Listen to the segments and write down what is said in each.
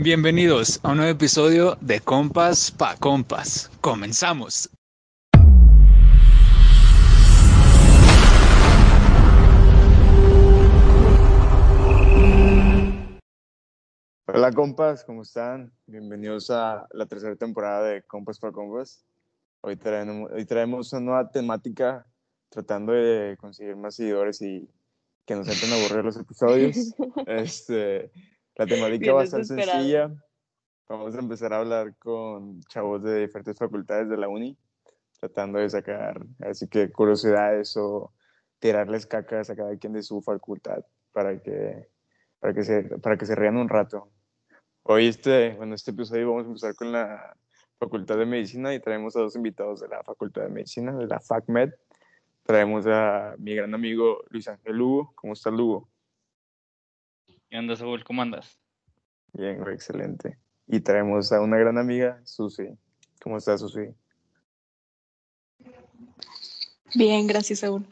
Bienvenidos a un nuevo episodio de Compas pa Compas. Comenzamos. Hola compas, ¿cómo están? Bienvenidos a la tercera temporada de Compas para Compas. Hoy traemos, hoy traemos una nueva temática tratando de conseguir más seguidores y que nos entren a aburrir los episodios. Este, la temática va a desesperado. sencilla. Vamos a empezar a hablar con chavos de diferentes facultades de la uni, tratando de sacar así que curiosidades o tirarles cacas a cada quien de su facultad para que, para que, se, para que se rían un rato. Hoy, este, bueno, este episodio vamos a empezar con la Facultad de Medicina y traemos a dos invitados de la Facultad de Medicina, de la FACMED. Traemos a mi gran amigo Luis Ángel Lugo. ¿Cómo está Lugo? ¿Qué onda, Saúl? ¿Cómo andas? Bien, güey, excelente. Y traemos a una gran amiga, Susi. ¿Cómo estás, Susi? Bien, gracias, Saúl.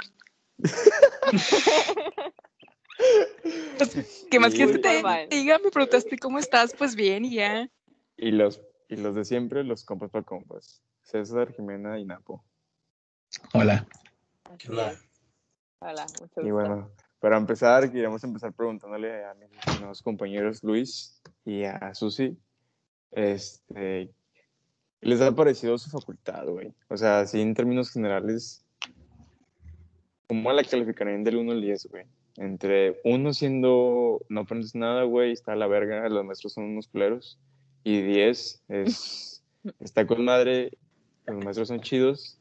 Pues, ¿Qué más quieres que te diga? Me preguntaste cómo estás, pues bien, y ya. Y los, y los de siempre, los compas para compas. César, Jimena y Napo. Hola. Hola, mucho Y gusto. bueno, para empezar, queríamos empezar preguntándole a mis estimados compañeros Luis y a Susi, este, ¿qué les ha parecido su facultad, güey? O sea, así en términos generales, ¿cómo la calificarían del 1 al 10, güey? Entre uno siendo no aprendes nada, güey, está a la verga, los maestros son unos culeros, y 10 es, está con madre, los maestros son chidos,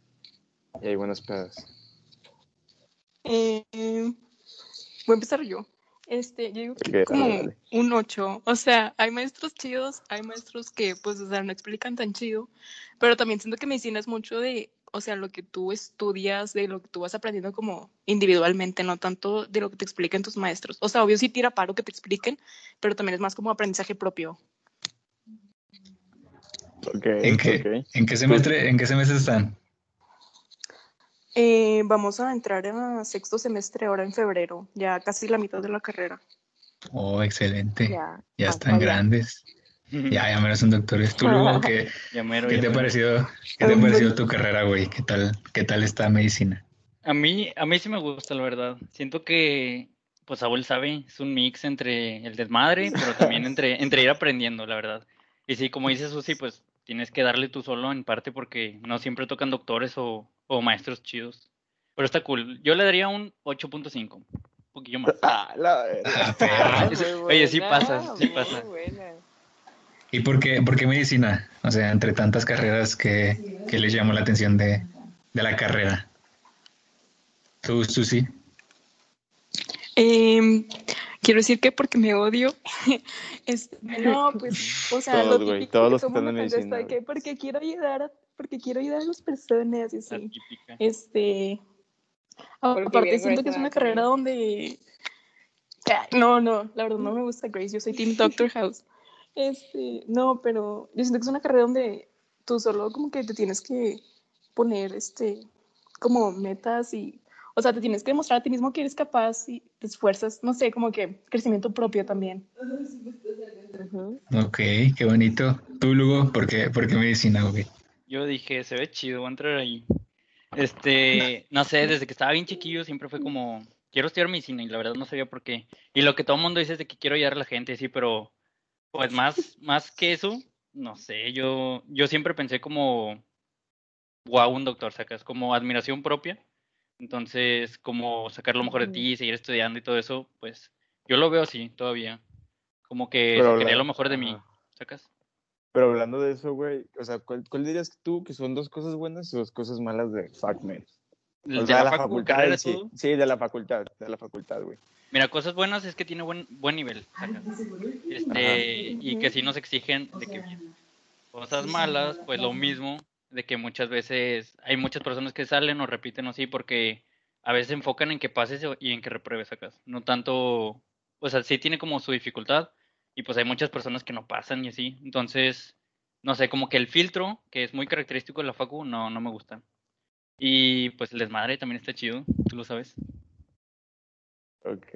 y hay buenas pedas. Eh, voy a empezar yo. Este, yo digo que Ok, dale, como dale. un 8. O sea, hay maestros chidos, hay maestros que, pues, o sea, no explican tan chido, pero también siento que medicina es mucho de, o sea, lo que tú estudias, de lo que tú vas aprendiendo como individualmente, no tanto de lo que te expliquen tus maestros. O sea, obvio sí tira paro que te expliquen, pero también es más como aprendizaje propio. Ok, ¿En qué. ¿en qué semestre, en qué semestre están? Eh, vamos a entrar a sexto semestre ahora en febrero, ya casi la mitad de la carrera. Oh, excelente. Ya, Ya, están allá. grandes. Ya, ya menos son doctores. Tú, Lugo, ¿qué, Ya mero, qué ya te ha mero. parecido, qué te ha parecido tu carrera, güey? ¿Qué tal, qué tal está medicina? A mí, a mí sí me gusta, la verdad. Siento que, pues Saúl sabe, es un mix entre el desmadre, pero también entre, entre ir aprendiendo, la verdad. Y sí, como dice Susi, pues tienes que darle tú solo en parte porque no siempre tocan doctores o, o maestros chidos. Pero está cool. Yo le daría un 8.5, un poquillo más. Ah, la. Ah, oye, sí pasa, sí pasa. ¿Y por qué, por qué medicina? O sea, entre tantas carreras que, que les llamó la atención de, de la carrera. ¿Tú, Susi? Em, quiero decir que porque me odio. Este, no, pues, o sea, Todos, lo güey, típico todos que los que todo mundo que porque quiero ayudar a, porque quiero ayudar a las personas y así. Este, Porque aparte siento que es una carrera donde no, no, la verdad no me gusta Grace, yo soy Team Doctor House. Este, no, pero yo siento que es una carrera donde tú solo como que te tienes que poner este como metas y o sea, te tienes que demostrar a ti mismo que eres capaz y te esfuerzas, no sé, como que crecimiento propio también. Ujú. Ok, qué bonito. ¿Tú, Lugo? ¿Por qué, por qué medicina, güey? Yo dije, se ve chido, voy a entrar ahí. Este, no sé, desde que estaba bien chiquillo siempre fue como, quiero estudiar medicina y la verdad no sabía por qué. Y lo que todo el mundo dice es de que quiero ayudar a la gente, sí, pero pues más, más que eso, no sé, yo, yo siempre pensé como, wow, un doctor, sacas, como admiración propia. Entonces, como sacar lo mejor de ti, seguir estudiando y todo eso, pues yo lo veo así todavía. Como que habla- lo mejor de mí, sacas. Pero hablando de eso, güey, o sea, ¿cuál, cuál dirías tú que son dos cosas buenas y dos cosas malas de FACMED? De O sea, la la facu, facultad en sí. todo. Sí, de la facultad, de la facultad, güey. Mira, cosas buenas es que tiene buen, buen nivel, sacas. Este, y que sí nos exigen de que bien. Cosas malas, pues lo mismo, de que muchas veces hay muchas personas que salen o repiten así porque a veces se enfocan en que pases o- y en que repruebes sacas. No tanto, o sea, sí tiene como su dificultad y pues hay muchas personas que no pasan y así. Entonces, no sé, como que el filtro, que es muy característico de la facu, no, no me gusta. Y pues el desmadre también está chido, tú lo sabes. Ok.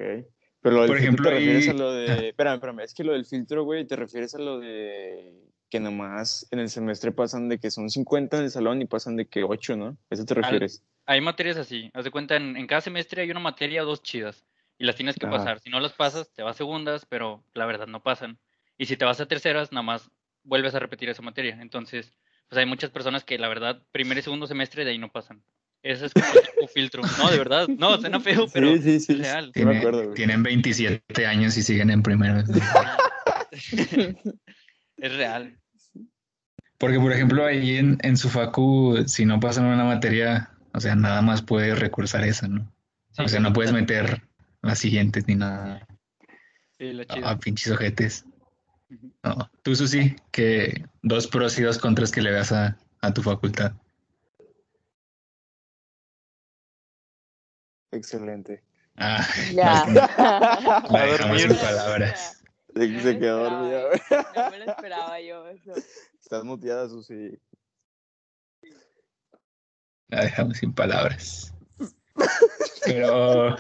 Pero lo del Por filtro ejemplo, te refieres ahí- a lo de... Espérame, espérame, es que lo del filtro, güey, te refieres a lo de que nomás en el semestre pasan de que son 50 en el salón y pasan de que 8, ¿no? ¿A eso te refieres? Hay materias así. Haz de cuenta, en, en cada semestre hay una materia o dos chidas. Y las tienes que Ajá. pasar. Si no las pasas, te vas a segundas, pero la verdad no pasan. Y si te vas a terceras, nada más vuelves a repetir esa materia. Entonces, pues hay muchas personas que la verdad, primer y segundo semestre de ahí no pasan. Ese es como tipo filtro. No, de verdad. No, suena feo, pero sí, sí, sí. es real. Tiene- acuerdo, güey. tienen 27 años y siguen en primero. es real. Porque, por ejemplo, ahí en, en su facu, si no pasan una materia, o sea, nada más puedes recursar esa, ¿no? Sí, O sea, no puedes meter las siguientes ni nada. Sí, la Ah, chida. pinches ojetes. No. Tú, Susi, que dos pros y dos contras que le veas a, a tu facultad. Excelente. Ah, Ya. la dejamos sin palabras. Se, No se me quedó dormida, güey. No me lo esperaba yo eso. Estás muteada, Susi. La dejamos sin palabras. Pero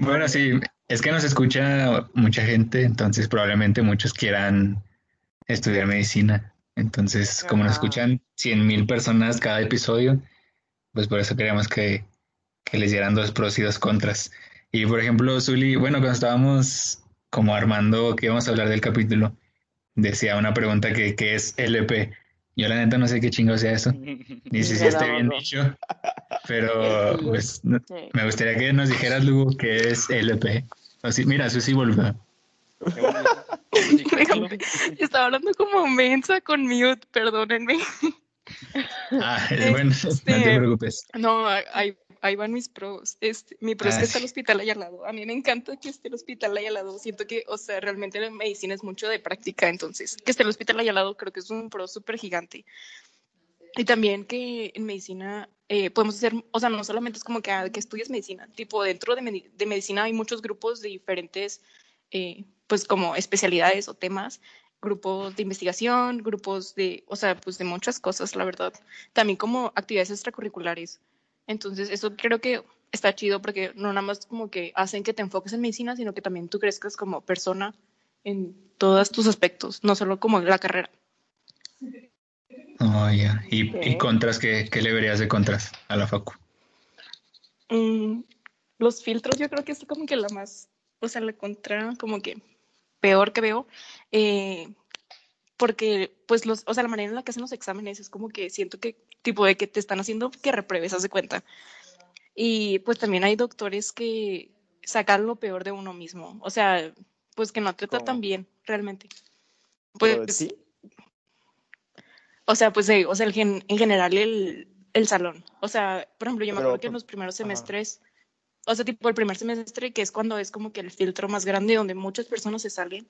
bueno, sí, es que nos escucha mucha gente, entonces probablemente muchos quieran estudiar medicina. Entonces, como nos escuchan 100 mil personas cada episodio, pues por eso queríamos que, que les dieran dos pros y dos contras. Y por ejemplo, Zuli, bueno, cuando estábamos como armando que íbamos a hablar del capítulo, decía una pregunta que, que es LP. Yo la neta no sé qué chingo sea eso, ni si, esté bien dicho, pero pues no- me gustaría que nos dijeras, Lugo, qué es LP. O sí, mira, Susi volvió. Estaba hablando como mensa con mute, perdónenme. Ah, es bueno, no te Este, preocupes. No, ahí, ahí van mis pros. Este, mi pro es que está el hospital ahí al lado. A mí me encanta que esté el hospital ahí al lado. Siento que, o sea, realmente la medicina es mucho de práctica, entonces que esté el hospital ahí al lado creo que es un pro súper gigante. Y también que en medicina eh, podemos hacer, o sea, no solamente es como que, ah, que estudias medicina, tipo dentro de, medi- de medicina hay muchos grupos de diferentes, eh, pues como especialidades o temas, grupos de investigación, grupos de, o sea, pues de muchas cosas, la verdad. También como actividades extracurriculares. Entonces, eso creo que está chido porque no nada más como que hacen que te enfoques en medicina, sino que también tú crezcas como persona en todos tus aspectos, no solo como en la carrera. Oh, ya. ¿Y, y contras, ¿qué, qué le verías de contras a la facu? Mm, los filtros yo creo que es como que la más, o sea, la contra como que peor que veo, eh, porque pues los, o sea, la manera en la que hacen los exámenes es como que siento que tipo de que te están haciendo que repruebes, haz de cuenta. Y pues también hay doctores que sacan lo peor de uno mismo, o sea, pues que no te tratan ¿Cómo? bien realmente. Pues, sí, o sea, pues, eh, o sea, el gen- en general el, el salón. O sea, por ejemplo, yo me Pero, acuerdo que en los primeros ajá. semestres, o sea, tipo el primer semestre, que es cuando es como que el filtro más grande donde muchas personas se salen,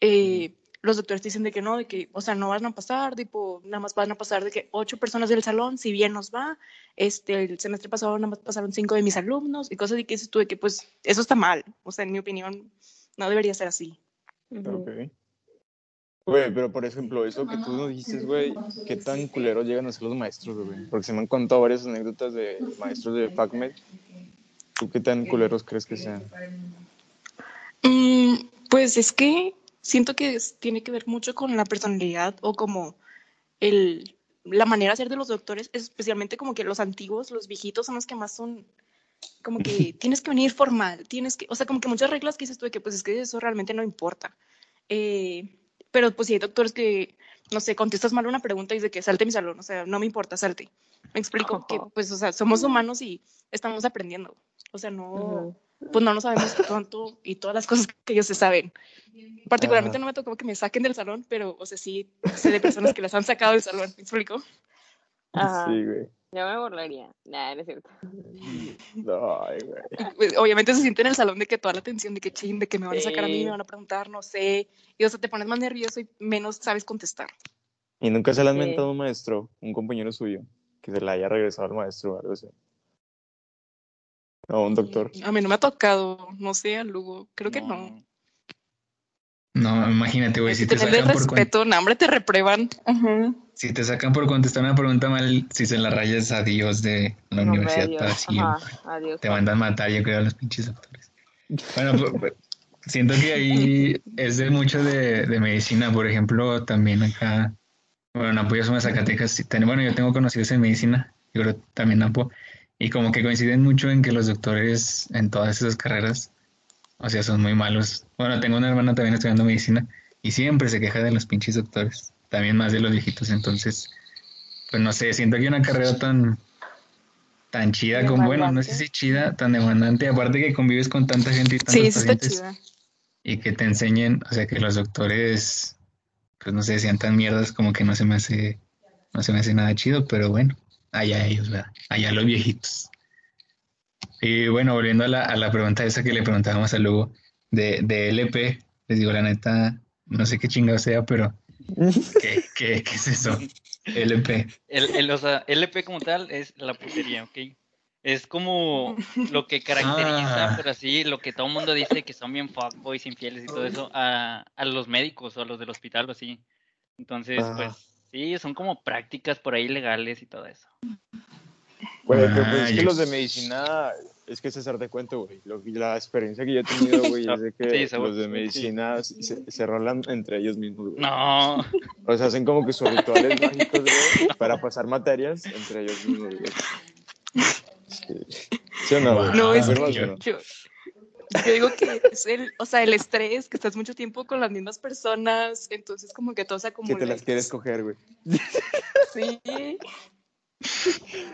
eh, los doctores te dicen de que no, de que, o sea, no van a pasar, tipo, nada más van a pasar de que ocho personas del salón, si bien nos va, este, el semestre pasado nada más pasaron cinco de mis alumnos y cosas de que dices tú de que, pues, eso está mal. O sea, en mi opinión, no debería ser así. Ok. Güey, pero por ejemplo, eso que tú nos dices, güey, ¿qué tan culeros llegan a ser los maestros, güey? Porque se me han contado varias anécdotas de maestros de FACMED. ¿Tú qué tan culeros crees que sean? Mm, pues es que siento que es- tiene que ver mucho con la personalidad o como el, la manera de ser de los doctores, especialmente como que los antiguos, los viejitos son los que más son como que tienes que venir formal, tienes que, o sea, como que muchas reglas que dices tú de que pues es que eso realmente no importa. Eh, pero pues si hay doctores que, no sé, contestas mal una pregunta y dice que salte mi salón, o sea, no me importa, salte. Me explico que pues, o sea, somos humanos y estamos aprendiendo. O sea, no, Ujú. Pues no lo sabemos tanto y todas las cosas que ellos se saben. Particularmente Ajá. no me tocó que me saquen del salón, pero, o sea, sí sé de personas que las han sacado del salón, ¿me explico? Ajá. Sí, güey. Yo me burlaría. Nah, no es cierto. Ay, güey. Pues, obviamente se siente en el salón de que toda la atención, de que ching, de que me van a sacar a mí, me van a preguntar, no sé, y o sea, te pones más nervioso y menos sabes contestar. ¿Y nunca se le Sí. mentado a un maestro, un compañero suyo, que se le haya regresado al maestro o algo así? O un doctor. A mí no me ha tocado, no sé, a Lugo, creo que no. No, imagínate, güey, si que te tenerle sacan por, con- respeto, no, hombre, te reprueban. Ajá. si te sacan por contestar una pregunta mal, si se la rayas adiós de la No, universidad adiós. para siempre. Ajá, adiós. Te mandan matar, yo creo, a los pinches doctores. Bueno, pu- pu- siento que ahí es de mucho de, de medicina, por ejemplo, también acá, bueno, en Apo yo somos de Zacatecas, sí, ten- bueno, yo tengo conocidos en medicina, yo creo también Apo, y como que coinciden mucho en que los doctores en todas esas carreras, o sea, son muy malos. Bueno, tengo una hermana también estudiando medicina y siempre se queja de los pinches doctores, también más de los viejitos, entonces, pues no sé, siento que una carrera tan tan chida con, bueno, no sé Demandante. si chida, tan demandante, aparte que convives con tanta gente y tantos Sí, pacientes chida. y que te enseñen, o sea, que los doctores, pues no sé, sean tan mierdas como que no se me hace, no se me hace nada chido, pero bueno, allá ellos, ¿verdad? Allá los viejitos. Y bueno, volviendo a la, a la pregunta esa que le preguntábamos a Lugo de, de LP, les digo la neta, no sé qué chingado sea, pero ¿qué, qué, qué es eso? LP. El, el, o sea, LP como tal es la putería, ¿ok? Es como lo que caracteriza, Ah. por así, lo que todo el mundo dice que son bien fuckboys, infieles y todo eso, a, a los médicos o a los del hospital o así. Entonces, pues, sí, son como prácticas por ahí legales y todo eso. Güey, pero pues es que los de medicina, es que César te cuento, güey. Lo- la experiencia que yo he tenido, güey, es de que Sí, los de sí. medicina se, se rolan entre ellos mismos, güey. No, O sea, hacen como que sus rituales mágicos, güey, para pasar materias entre ellos mismos, güey. Sí. ¿Sí o no, güey? No, es ¿Afirmas que-? Yo, yo digo que es el, o sea, el estrés, que estás mucho tiempo con las mismas personas, entonces como que todo se Que acumula. te las quieres coger, güey. Sí.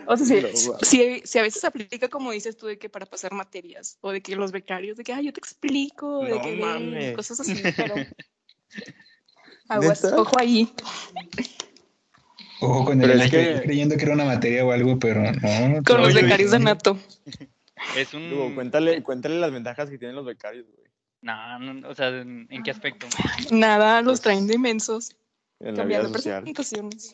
O sea, sí, No, sí, sí a veces aplica como dices tú de que para pasar materias, o de que los becarios, de que, ah, yo te explico, de No que ven", mames. cosas así, pero... Aguas, ojo ahí. Ojo con Pero el es que... que- creyendo que era una materia o algo, pero no. Con los becarios de. Nato. es un... Cuéntale, cuéntale las ventajas que tienen los becarios, güey. No, no, o sea, ¿en, en qué aspecto? Nada, los Pues, traen de inmensos, En la vida cambiando social. presentaciones.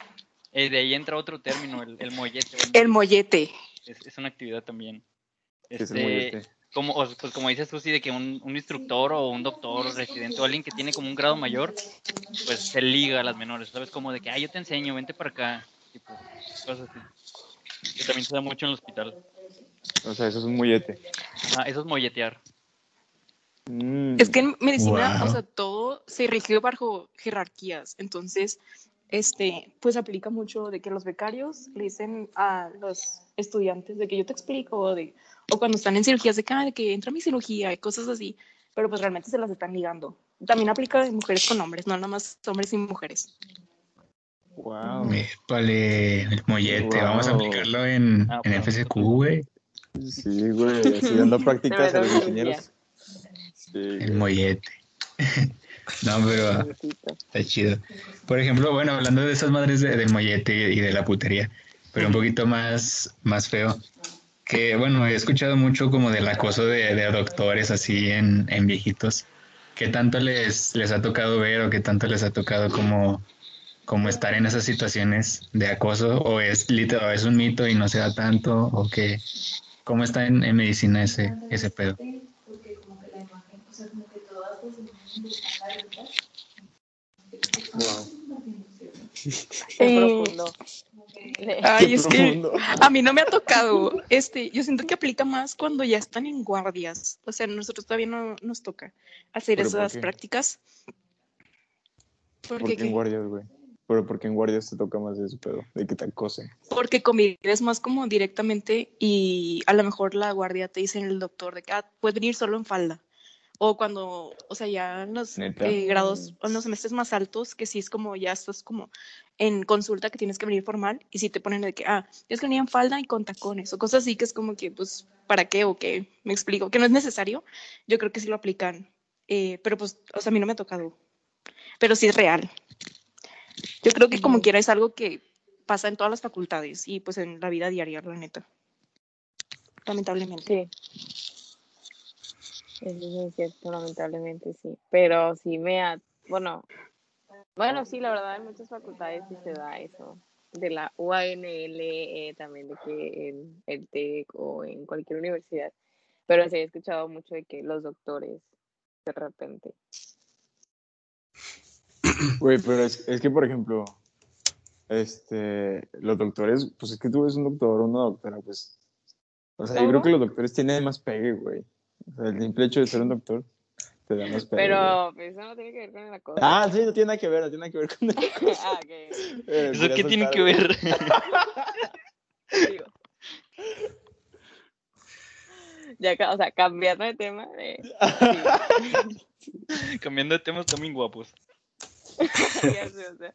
Eh, de ahí entra otro término, el, el mollete. El mollete. es, es una actividad también. Que es el Este, mollete. como, o- pues como dices tú, sí, de que un, un instructor o un doctor residente o alguien que tiene como un grado mayor, pues se liga a las menores, ¿sabes? Como de que, ah, yo te enseño, vente para acá, tipo, cosas así. Que también se da mucho en el hospital. O sea, eso es un mollete. Ah, eso es molletear. Mm. Es que en medicina, Wow. o sea, todo se rige bajo jerarquías. Entonces, este, pues aplica mucho de que los becarios le dicen a los estudiantes de que yo te explico, o, de, o cuando están en cirugías de que, "Ah, de que entra mi cirugía y cosas así, pero pues realmente se las están ligando. También aplica de mujeres con hombres, no nada más hombres y mujeres. Wow. Épale, el mollete, vamos a aplicarlo en, Ah, en bueno. FSQ, güey. Sí, güey, así dando prácticas a los ingenieros. Sí, El mollete. no, pero está chido. Por ejemplo, bueno, hablando de esas madres de- del mollete y de la putería, pero un poquito más, más feo. Que bueno, he escuchado mucho como del acoso de, de doctores así en, en viejitos. ¿Qué tanto les, les ha tocado ver o qué tanto les ha tocado como, como estar en esas situaciones de acoso? ¿O es, lit- o es un mito y no se da tanto? ¿O qué? ¿Cómo está en, en medicina ese, ese pedo? Wow. Eh, Ay, es que a mí no me ha tocado. Este, yo siento que aplica más cuando ya están en guardias. O sea, nosotros todavía no nos toca hacer ¿Pero por esas prácticas. ¿Por Porque, qué en guardias, güey? Pero porque en guardias te toca más ese pedo, de que te acosen. porque convives más como directamente y a lo mejor la guardia te dice el doctor de que ah, puedes venir solo en falda. O cuando, o sea, ya en los eh, grados o en los semestres más altos, que sí es como ya estás como en consulta que tienes que venir formal y si te ponen de que, ah, tienes que venir en falda y con tacones o cosas así que es como que, pues, ¿para qué o qué? Me explico, que no es necesario. Yo creo que sí lo aplican, eh, pero pues, o sea, a mí no me ha tocado, pero sí es real. Yo creo que como quiera es algo que pasa en todas las facultades y pues en la vida diaria, la neta. Lamentablemente. Sí. Eso es cierto, lamentablemente sí. Pero sí me ha, bueno, bueno, sí, la verdad en muchas facultades sí se da eso. De la UANL, eh, también de que en el TEC o en cualquier universidad. Pero sí he escuchado mucho de que los doctores de repente. Güey, pero es, es que, por ejemplo, este, los doctores, pues es que tú ves un doctor o una doctora, pues, o sea, yo creo que los doctores tienen más pegue, güey. O sea, el simple hecho de ser un doctor te da más pedo, güey. Pero pues, eso no tiene que ver con la cosa. Ah, sí, no tiene nada que ver, no tiene nada que ver con el... ah, ok. Eh, ¿Eso qué tiene que ver? Digo. Ya, o sea, cambiando de tema. Cambiando de temas también guapos.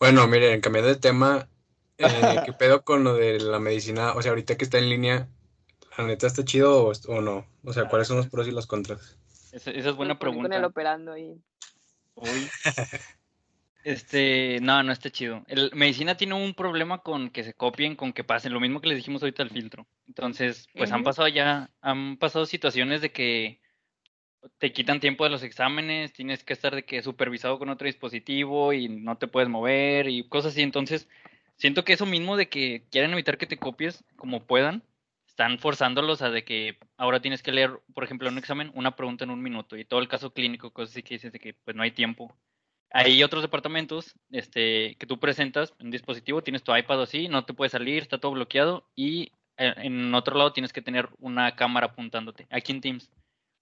Bueno, miren, cambiando de tema, eh, ¿qué pedo con lo de la medicina? O sea, ahorita que está en línea, ¿la neta está chido o, o no? O sea, ¿cuáles son los pros y los contras? Esa, esa es buena ponen Con el pregunta. operando ahí. Uy. Este, no, no está chido. El, medicina tiene un problema con que se copien, con que pasen, lo mismo que les dijimos ahorita al filtro. Entonces, pues han pasado ya, han pasado situaciones de que te quitan tiempo de los exámenes, tienes que estar de que supervisado con otro dispositivo y no te puedes mover y cosas así. Entonces, siento que eso mismo de que quieren evitar que te copies como puedan, están forzándolos a de que ahora tienes que leer, por ejemplo, en un examen, una pregunta en un minuto y todo el caso clínico, cosas así que dices de que pues no hay tiempo. Hay otros departamentos este, que tú presentas en un dispositivo, tienes tu iPad así, no te puedes salir, está todo bloqueado y eh, en otro lado tienes que tener una cámara apuntándote. Aquí en Teams.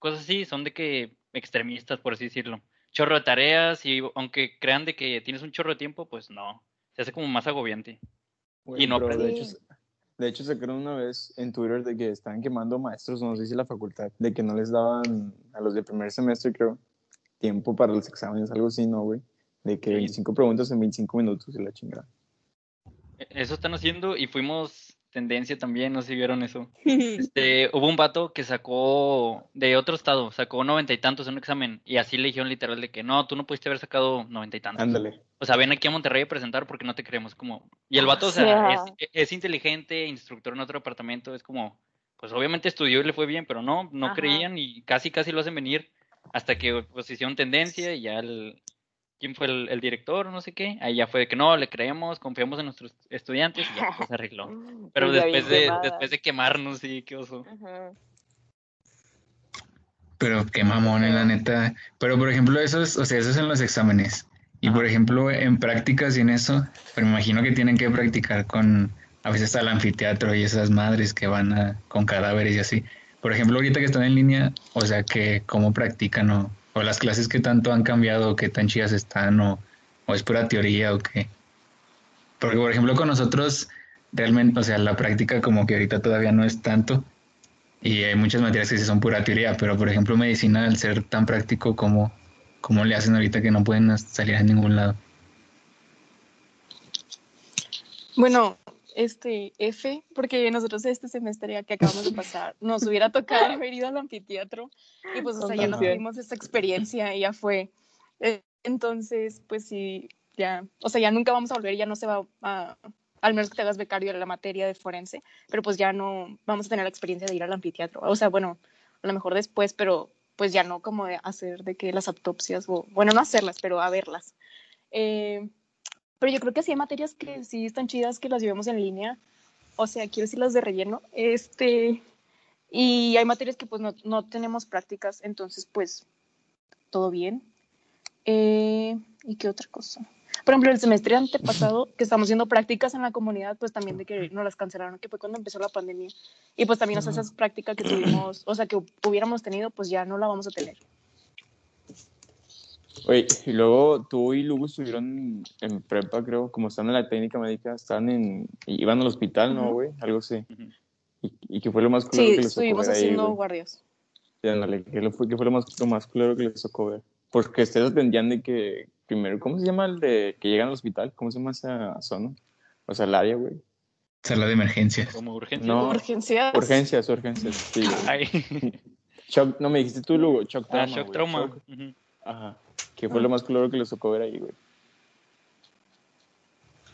Cosas así son de que extremistas, por así decirlo. Chorro de tareas y aunque crean de que tienes un chorro de tiempo, pues no. Se hace como más agobiante. Güey, Y no pero de hecho, de hecho sacaron una vez en Twitter de que estaban quemando maestros, no sé si la facultad, de que no les daban a los de primer semestre, creo, tiempo para los exámenes, algo así, ¿no, güey? De que Sí. 25 preguntas en 25 minutos y la chingada. E- Eso están haciendo y fuimos tendencia también, no sé si vieron eso. Este, hubo un vato que sacó de otro estado, sacó noventa y tantos en un examen y así le dijeron literal de que no, tú no pudiste haber sacado noventa y tantos. Ándale. O sea, ven aquí a Monterrey a presentar porque no te creemos como... Y el vato, o sea, sea. es, es inteligente, instructor en otro departamento, es como, pues obviamente estudió y le fue bien, pero no, no Ajá. creían y casi casi lo hacen venir hasta que pues hicieron tendencia y ya el... ¿Quién fue el, el director? No sé qué. Ahí ya fue de que no, le creemos, confiamos en nuestros estudiantes y ya pues, se arregló. Pero Pues después de, quemada. después de quemarnos, sí, qué oso. Pero qué mamón, eh, la neta. Pero por ejemplo, esos, o sea, esos en los exámenes. Y Ajá. por ejemplo, en prácticas y en eso, pero me imagino que tienen que practicar con, a veces al anfiteatro y esas madres que van a, con cadáveres y así. Por ejemplo, ahorita que están en línea, o sea, que cómo practican o, o las clases que tanto han cambiado, qué tan chidas están o, o es pura teoría o qué. Porque por ejemplo, con nosotros, realmente, o sea, la práctica como que ahorita todavía no es tanto. Y hay muchas materias que sí son pura teoría, pero por ejemplo medicina al ser tan práctico como, como le hacen ahorita que no pueden salir a ningún lado. Bueno, este F, porque nosotros este semestre que acabamos de pasar, nos hubiera tocado haber ido al anfiteatro y pues, o sea, ya no tuvimos esa experiencia y ya fue. Eh, Entonces, pues sí, ya, o sea, ya nunca vamos a volver, ya no se va a, al menos que te hagas becario de la materia de forense, pero pues ya no vamos a tener la experiencia de ir al anfiteatro. O sea, bueno, a lo mejor después, pero pues ya no como de hacer de que las autopsias, o bueno, no hacerlas, pero a verlas. Eh, pero yo creo que sí hay materias que sí están chidas que las llevemos en línea. O sea, quiero decir las de relleno. Este, y hay materias que pues no, no tenemos prácticas, entonces pues todo bien. Eh, ¿Y qué otra cosa? Por ejemplo, el semestre antepasado, que estamos haciendo prácticas en la comunidad, pues también de que nos las cancelaron, que fue cuando empezó la pandemia. Y pues también o sea, esas prácticas que tuvimos, o sea, que hubiéramos tenido, pues ya no la vamos a tener. Oye, y luego tú y Lugo estuvieron en prepa, creo, como están en la técnica médica, están en, iban al hospital, ¿no, güey? Algo así. Y, y que fue lo más culero Sí, que les tocó ver ahí, haciendo guardias. Sí, ándale, ¿qué, fue, qué fue lo más, lo más culero que les tocó ver? Porque ustedes atendían de que, primero, ¿cómo se llama el de que llegan al hospital? ¿Cómo se llama esa zona? O sea, el área, güey. Sala de emergencias. Como urgencia. No. Urgencias. Urgencias, urgencias, sí. Shock, no me dijiste tú, Lugo, shock Ah, trauma. shock güey, trauma. shock. Ujú. Ajá. ¿Qué fue lo más culero que les tocó ver ahí, güey?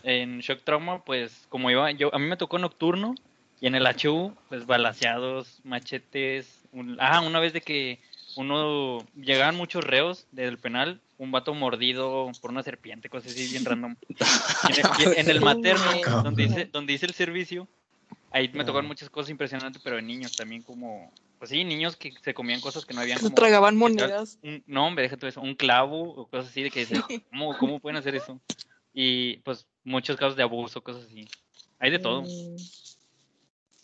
En shock trauma, pues como iba, yo, a mí me tocó nocturno y en el HU, pues balaseados, machetes. un- ah, una vez de que uno, llegaban muchos reos del penal, un vato mordido por una serpiente, cosas así bien random. En, el- y en el materno, donde hice, donde hice el servicio, ahí me tocaron muchas cosas impresionantes, pero de niños también como, pues sí, niños que se comían cosas que no habían Se como... tragaban monedas. un- no, hombre, déjate eso, un clavo o cosas así de que dices, ¿cómo, ¿cómo pueden hacer eso? Y pues muchos casos de abuso, cosas así. Hay de todo. Mm,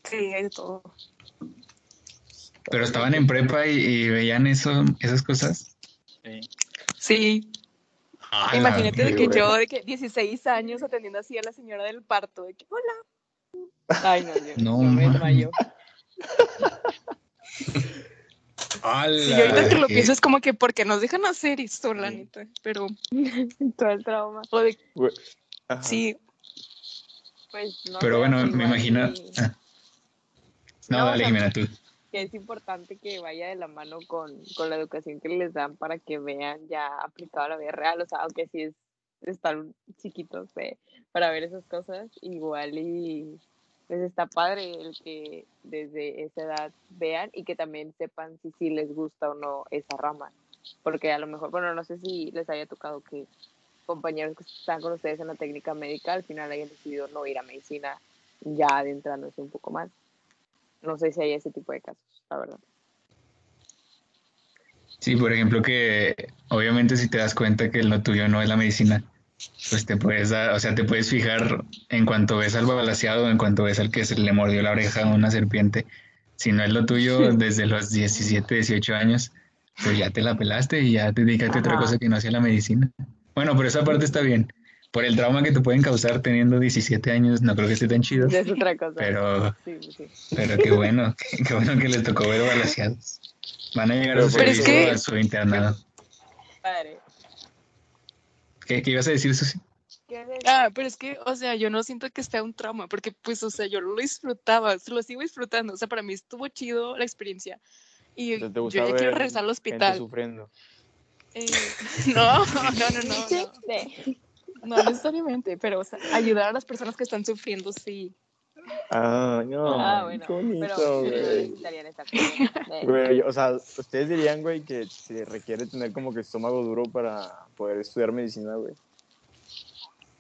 Sí, hay de todo. Pero estaban en prepa y, y veían eso, esas cosas. Sí. Sí, Ah, imagínate de que yo de que 16 años atendiendo así a la señora del parto, de que hola. Ay, no, yo, No, yo me. Y ahorita que lo pienso es como que porque nos dejan hacer esto, la neta. Pero, Todo el trauma. de, sí, Pues no Pero bueno, me imagino. y- ah. No, No, dale, o sea, Jimena, tú. que es importante que vaya de la mano con, con la educación que les dan para que vean ya aplicado a la vida real, o sea, aunque sí es están chiquitos eh, para ver esas cosas, igual y pues está padre el que desde esa edad vean y que también sepan si sí les gusta o no esa rama, porque a lo mejor, bueno, no sé si les haya tocado que compañeros que están con ustedes en la técnica médica al final hayan decidido no ir a medicina ya adentrándose un poco más. No sé si hay ese tipo de casos, la verdad. Sí, por ejemplo, que obviamente si te das cuenta que lo tuyo no es la medicina, pues te puedes dar, o sea, te puedes fijar en cuanto ves al balaseado, en cuanto ves al que se le mordió la oreja a una serpiente. Si no es lo tuyo desde los 17, 18 años, pues ya te la pelaste y ya te dedicaste a otra cosa que no sea la medicina. Bueno, pero esa parte está bien. Por el trauma que te pueden causar teniendo 17 años, no creo que esté tan chido. Es otra cosa. Pero, Sí, sí, pero qué bueno, qué, qué bueno que les tocó ver balaseados. Van a llegar a su Pero es que- a su internado. Padre. ¿Qué, qué ibas a decir, Susi? Ah, pero es que, o sea, yo no siento que sea un trauma, porque pues, o sea, yo lo disfrutaba, lo sigo disfrutando, o sea, para mí estuvo chido la experiencia. Y O sea, ¿te yo ya quiero regresar al hospital. sufriendo. Eh, no, no, no, no, no, no necesariamente, pero, o sea, ayudar a las personas que están sufriendo, sí. Ah, no. Ah, bueno. Qué bonito, pero no güey. Güey, o sea, ustedes dirían, güey, que se requiere tener como que estómago duro para poder estudiar medicina, güey.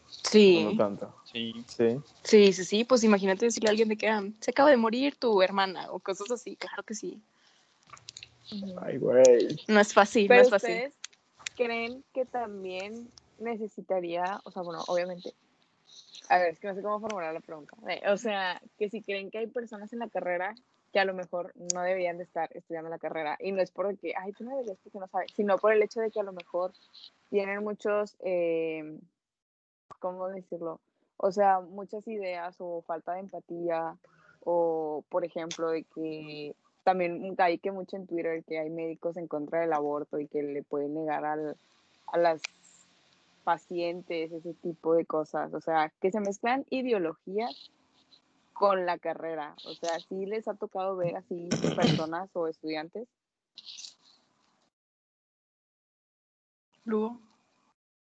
Sí, no tanto. Sí. Sí. sí, sí, sí, pues imagínate decirle a alguien de que ah, se acaba de morir tu hermana o cosas así, claro que sí. Ay, güey. No es fácil, no Pero es fácil. ustedes creen que también necesitaría, o sea, bueno, obviamente, a ver, es que no sé cómo formular la pregunta. Eh, O sea, que si creen que hay personas en la carrera que a lo mejor no deberían de estar estudiando la carrera, y no es porque, ay, tú no deberías porque no sabes, sino por el hecho de que a lo mejor tienen muchos, eh, ¿cómo decirlo? O sea, muchas ideas o falta de empatía, o por ejemplo, de que también hay que mucho en Twitter que hay médicos en contra del aborto y que le pueden negar al, a las pacientes ese tipo de cosas. O sea, que se mezclan ideologías con la carrera. O sea, sí les ha tocado ver así personas o estudiantes. Luego,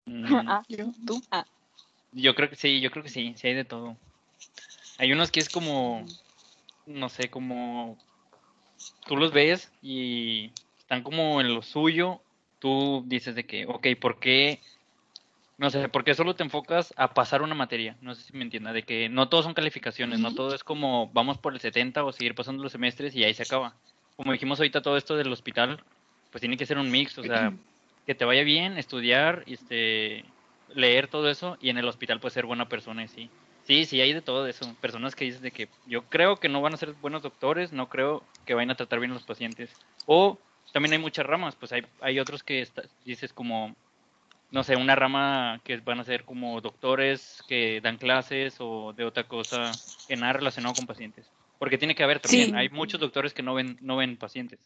Mm, Ah, tú. Yo creo que sí, yo creo que sí, sí hay de todo. Hay unos que es como, no sé, como tú los ves y están como en lo suyo, tú dices de que, ok, ¿por qué? No sé, ¿por qué solo te enfocas a pasar una materia? No sé si me entienda, de que no todos son calificaciones, no todo es como vamos por el 70 o seguir pasando los semestres y ahí se acaba. Como dijimos ahorita, todo esto del hospital, pues tiene que ser un mix, o sea, que te vaya bien, estudiar, este, leer todo eso y en el hospital pues ser buena persona y sí. Sí, sí, hay de todo eso. Personas que dicen de que yo creo que no van a ser buenos doctores, no creo que vayan a tratar bien a los pacientes. O también hay muchas ramas, pues hay, hay otros que está- dices como, no sé, una rama que van a ser como doctores que dan clases o de otra cosa que nada relacionado con pacientes. Porque tiene que haber también, Sí. hay muchos doctores que no ven, no ven pacientes.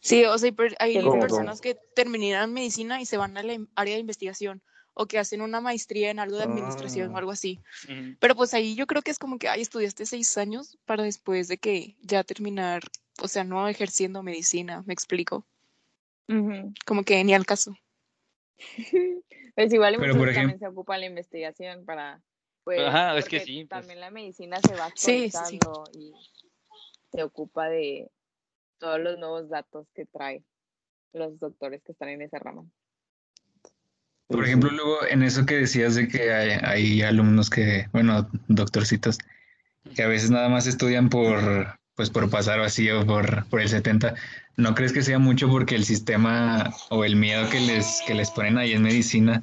Sí, o sea, hay per- hay ¿Cómo, personas que terminan medicina y se van al área de investigación o que hacen una maestría en algo de administración o Ah. algo así. Pero pues ahí yo creo que es como que, ay, estudiaste seis años para después de que ya terminar, o sea, no ejerciendo medicina, me explico. Como que ni al caso. Pues igual y Pero, muchos por también ejem- se ocupa la investigación para, pues, Ajá, es que sí, pues. también la medicina se va Sí, sí, sí. actualizando y se ocupa de todos los nuevos datos que trae los doctores que están en esa rama. Por ejemplo, luego en eso que decías de que hay, hay alumnos que, bueno, doctorcitos, que a veces nada más estudian por, pues por pasar vacío, por, por el 70, ¿no crees que sea mucho porque el sistema o el miedo que les, que les ponen ahí en medicina,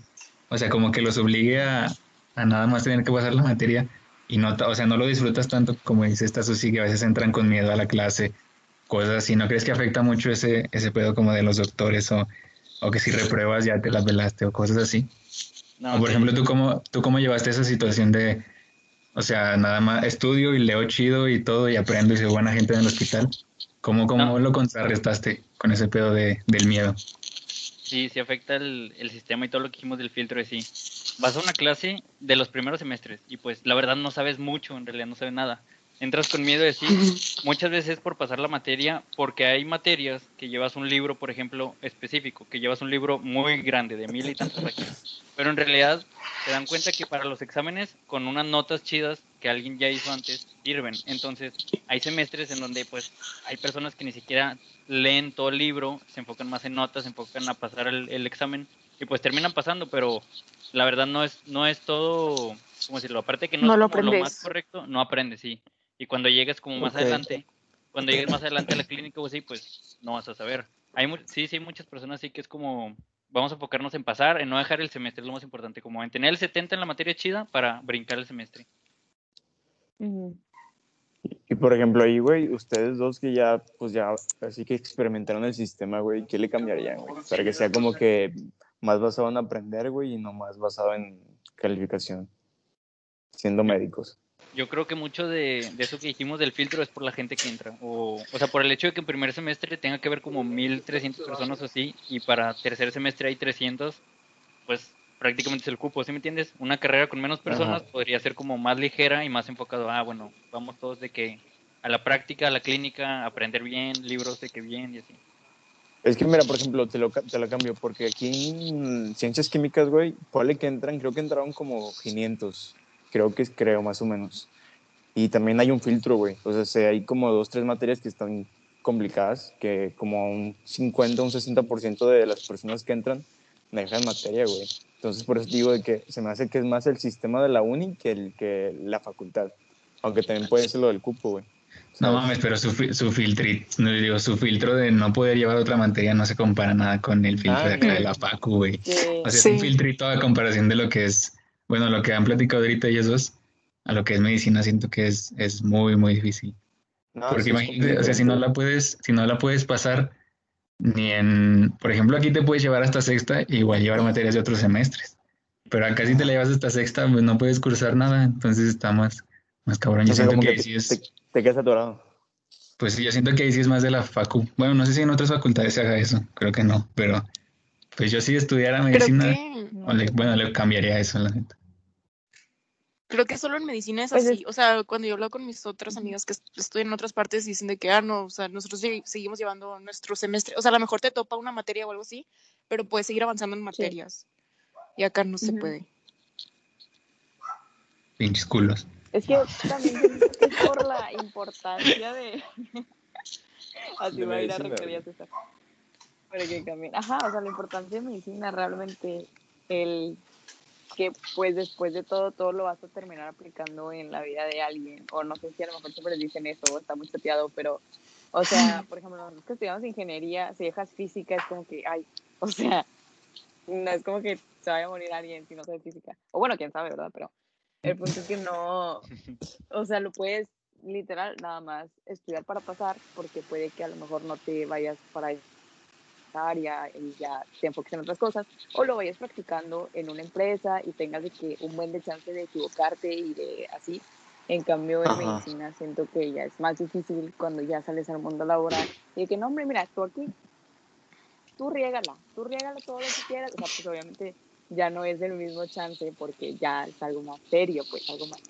o sea, como que los obligue a, a nada más tener que pasar la materia y no, o sea, no lo disfrutas tanto como dice esta Susi, que a veces entran con miedo a la clase cosas así. ¿No crees que afecta mucho ese, ese pedo como de los doctores o, o que si repruebas ya te las velaste o cosas así? No, o por ejemplo, ¿tú cómo, ¿tú cómo llevaste esa situación de, o sea, nada más estudio y leo chido y todo y aprendo y soy buena gente en el hospital? ¿Cómo, cómo No. lo contrarrestaste con ese pedo de, del miedo? Sí, sí afecta el, el sistema y todo lo que dijimos del filtro de sí. Vas a una clase de los primeros semestres y pues la verdad no sabes mucho, en realidad no sabes nada. Entras con miedo de sí, muchas veces por pasar la materia, porque hay materias que llevas un libro, por ejemplo, específico, que llevas un libro muy grande, de mil y tantas páginas. Pero en realidad te dan cuenta que para los exámenes, con unas notas chidas que alguien ya hizo antes, sirven. Entonces, hay semestres en donde pues hay personas que ni siquiera leen todo el libro, se enfocan más en notas, se enfocan a pasar el, el examen y pues terminan pasando, pero la verdad no es, no es todo, ¿cómo decirlo? Aparte que no, No es lo como lo más correcto, no aprendes, sí. Y cuando llegues como más adelante, cuando llegues más adelante a la clínica o así, pues no vas a saber. Hay sí, sí, hay muchas personas así que es como, vamos a enfocarnos en pasar, en no dejar el semestre, es lo más importante, como en tener el 70 en la materia chida para brincar el semestre. Y por ejemplo, ahí, güey, ustedes dos que ya, pues ya, así que experimentaron el sistema, güey, ¿qué le cambiarían, güey? Para que sea como que más basado en aprender, güey, y no más basado en calificación, siendo médicos. Yo creo que mucho de, de eso que dijimos del filtro es por la gente que entra. O, o sea, por el hecho de que en primer semestre tenga que haber como 1300 personas o así, y para tercer semestre hay 300, pues prácticamente es el cupo, ¿sí me entiendes? Una carrera con menos personas Ajá. podría ser como más ligera y más enfocado. Ah, bueno, vamos todos de que a la práctica, a la clínica, aprender bien, libros de que bien y así. Es que, mira, por ejemplo, te lo, te lo cambio, porque aquí en ciencias químicas, güey, ponle que entran, creo que entraron como 500, creo que es, creo, más o menos. Y también hay un filtro, güey, o sea, hay como dos, tres materias que están complicadas, que como un 50, un 60% de las personas que entran dejan materia, güey. Entonces, por eso digo de que se me hace que es más el sistema de la uni que, el, que la facultad, aunque también puede ser lo del cupo, güey. No mames, pero su, su filtri- no digo, su filtro de no poder llevar otra materia no se compara nada con el filtro Ah, de acá de la Facu, güey. O sea, es Sí. un filtrito a comparación de lo que es, bueno, lo que han platicado ahorita ellos dos, a lo que es medicina, siento que es, es muy, muy difícil. No, Porque es imagínate, o sea, si no la puedes, si no la puedes pasar ni en, por ejemplo, aquí te puedes llevar hasta sexta, igual llevar materias de otros semestres. Pero acá si te la llevas hasta sexta, pues no puedes cursar nada, entonces está más, más cabrón. Yo O sea, siento que que ahí sí te, es, te, te quedas atorado. pues sí, yo siento que ahí sí es más de la facu. Bueno, no sé si en otras facultades se haga eso, creo que no, pero pues yo si estudiara medicina, que, o le- bueno, le cambiaría eso, la neta. creo que solo en medicina es Pues es- así. O sea, cuando yo hablo con mis otras amigas que est- estudian en otras partes, dicen de que, ah, no, o sea, nosotros segui- seguimos llevando nuestro semestre. O sea, a lo mejor te topa una materia o algo así, pero puedes seguir avanzando en materias. Y acá no se puede. Pinches culos. Es que también es por la importancia de. Así De va a ir a Para que. Ajá, o sea, la importancia de medicina realmente, el que pues después de todo, todo lo vas a terminar aplicando en la vida de alguien. O no sé si a lo mejor siempre les dicen eso, o está muy chateado, pero, o sea, por ejemplo, nosotros que estudiamos ingeniería, si dejas física, es como que, ay, o sea, no es como que se vaya a morir alguien si no sabe física. O bueno, quién sabe, ¿verdad? Pero el punto es que no, o sea, lo puedes literal nada más estudiar para pasar, porque puede que a lo mejor no te vayas para esa área y ya te enfoques en otras cosas, o lo vayas practicando en una empresa y tengas de que un buen de chance de equivocarte y de así. En cambio, en Ajá. medicina siento que ya es más difícil cuando ya sales al mundo laboral y de que no, hombre, mira, tú aquí, tú riégala, tú riégala todo lo que quieras, o sea, pues obviamente ya no es del mismo chance porque ya es algo más serio, pues algo más,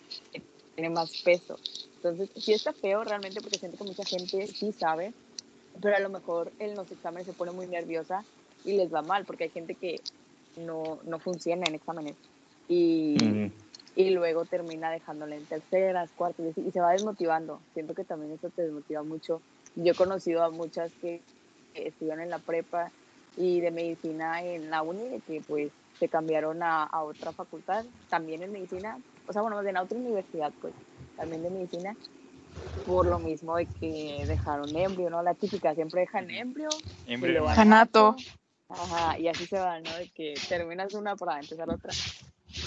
tiene más peso. Entonces, sí está feo realmente porque siento que mucha gente sí sabe, pero a lo mejor en los exámenes se pone muy nerviosa y les va mal porque hay gente que no, no funciona en exámenes y, y luego termina dejándole en terceras, cuartas y, se va desmotivando. Siento que también eso te desmotiva mucho. Yo he conocido a muchas que, que estudian en la prepa y de medicina en la uni, de que pues se cambiaron a, a otra facultad, también en medicina, o sea, bueno, más bien a otra universidad, pues, también de medicina, por lo mismo de que dejaron embrio, ¿no? La típica, siempre dejan embrio, luego Janato. Ajá, y así se va, ¿no? De que terminas una para empezar otra.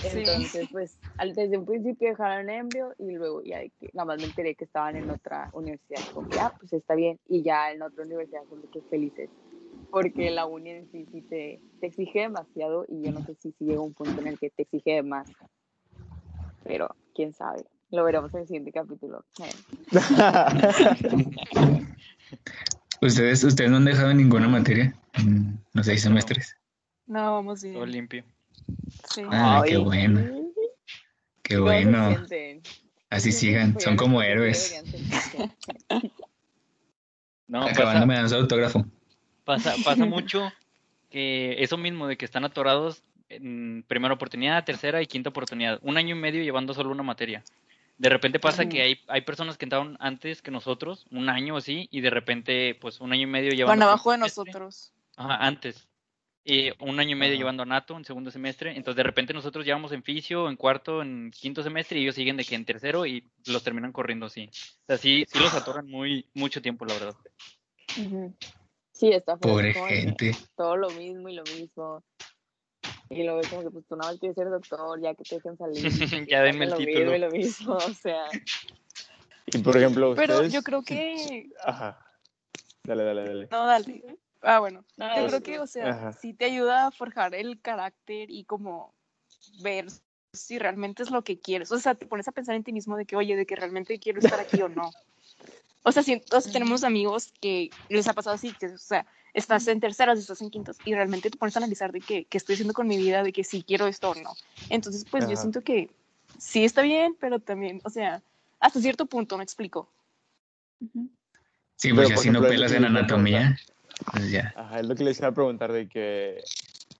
Entonces, pues, al, desde un principio dejaron embrio y luego ya de que, nada más me enteré que estaban en otra universidad. Como, ya, pues está bien. Y ya en otra universidad son de que felices. Porque la uni en sí, sí te, te exige demasiado y yo no sé si, si llega un punto en el que te exige más. Pero, quién sabe. Lo veremos en el siguiente capítulo. ¿Ustedes, ¿Ustedes no han dejado ninguna materia en los seis semestres? No, vamos Todo bien. limpio. Sí. Ah, qué bueno. Qué ¿cómo se bueno. Así sigan, son como héroes. No, pasa, Acabando me dan su autógrafo. pasa, pasa mucho que eso mismo de que están atorados en primera oportunidad, tercera y quinta oportunidad. Un año y medio llevando solo una materia. De repente pasa que hay, hay personas que entraron antes que nosotros, un año así, y de repente, pues un año y medio llevando. Van abajo de semestre. nosotros. Ajá, antes. Y un año y medio llevando a Nato en segundo semestre. Entonces, de repente nosotros llevamos en fisio, en cuarto, en quinto semestre, y ellos siguen de que en tercero y los terminan corriendo así. O sea, sí, sí los atoran muy, mucho tiempo, la verdad. Sí, está Pobre gente. Todo lo mismo y lo mismo. Y luego es como que pues tú nada más quieres ser doctor, ya que te dejen salir. Ya denme el lo título. Mismo lo mismo, o sea, Y por ejemplo, Pero ustedes. yo creo que. Ajá. Dale, dale, dale. No, dale. Ah, bueno. No, Yo creo que, o sea, Ajá. sí te ayuda a forjar el carácter y como ver si realmente es lo que quieres. O sea, te pones a pensar en ti mismo de que, oye, de que realmente quiero estar aquí o no. O sea, si, o sea, tenemos amigos que les ha pasado así, que, o sea, estás en terceras, estás en quintas, y realmente te pones a analizar de que, qué estoy haciendo con mi vida, de que si quiero esto o no. Entonces, pues yo Ajá. siento que sí está bien, pero también, o sea, hasta cierto punto, me explico. Sí, Pero, pues ya por si no ejemplo, pelas en anatomía, pues ya. Ajá, es lo que les iba a preguntar de que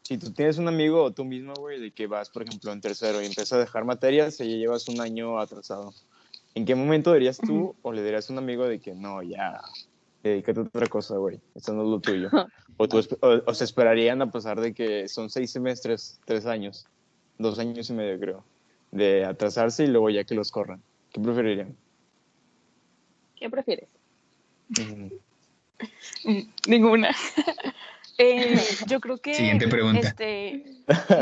si tú tienes un amigo o tú mismo, güey, de que vas, por ejemplo, en tercero y empiezas a dejar materias y ya llevas un año atrasado, ¿en qué momento dirías tú o le dirías a un amigo de que no, ya, dedícate a otra cosa, güey, esto no es lo tuyo? O, tú, esp- o, o se esperarían a pasar de que son seis semestres, tres años, dos años y medio, creo, de atrasarse y luego ya que los corran. ¿Qué preferirían? ¿qué prefieres? Mm, Ninguna. Eh, yo creo que. Siguiente pregunta. Este,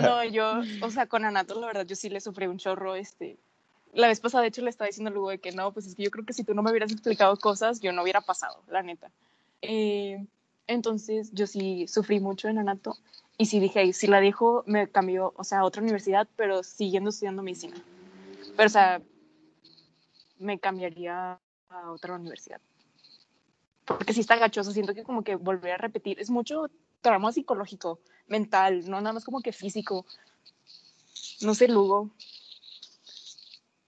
no, yo, o sea, con Anato, la verdad, yo sí le sufrí un chorro. Este, la vez pasada, de hecho, le estaba diciendo luego de que no, pues es que yo creo que si tú no me hubieras explicado cosas, yo no hubiera pasado, la neta. Eh, entonces, yo sí sufrí mucho en Anato. Y sí dije, "Ay, si la dejo, me cambió, o sea, a otra universidad, pero siguiendo estudiando medicina. Pero, o sea, me cambiaría a otra universidad porque sí está gachoso, siento que como que volver a repetir, es mucho trauma psicológico, mental, no nada más como que físico. No sé, Lugo.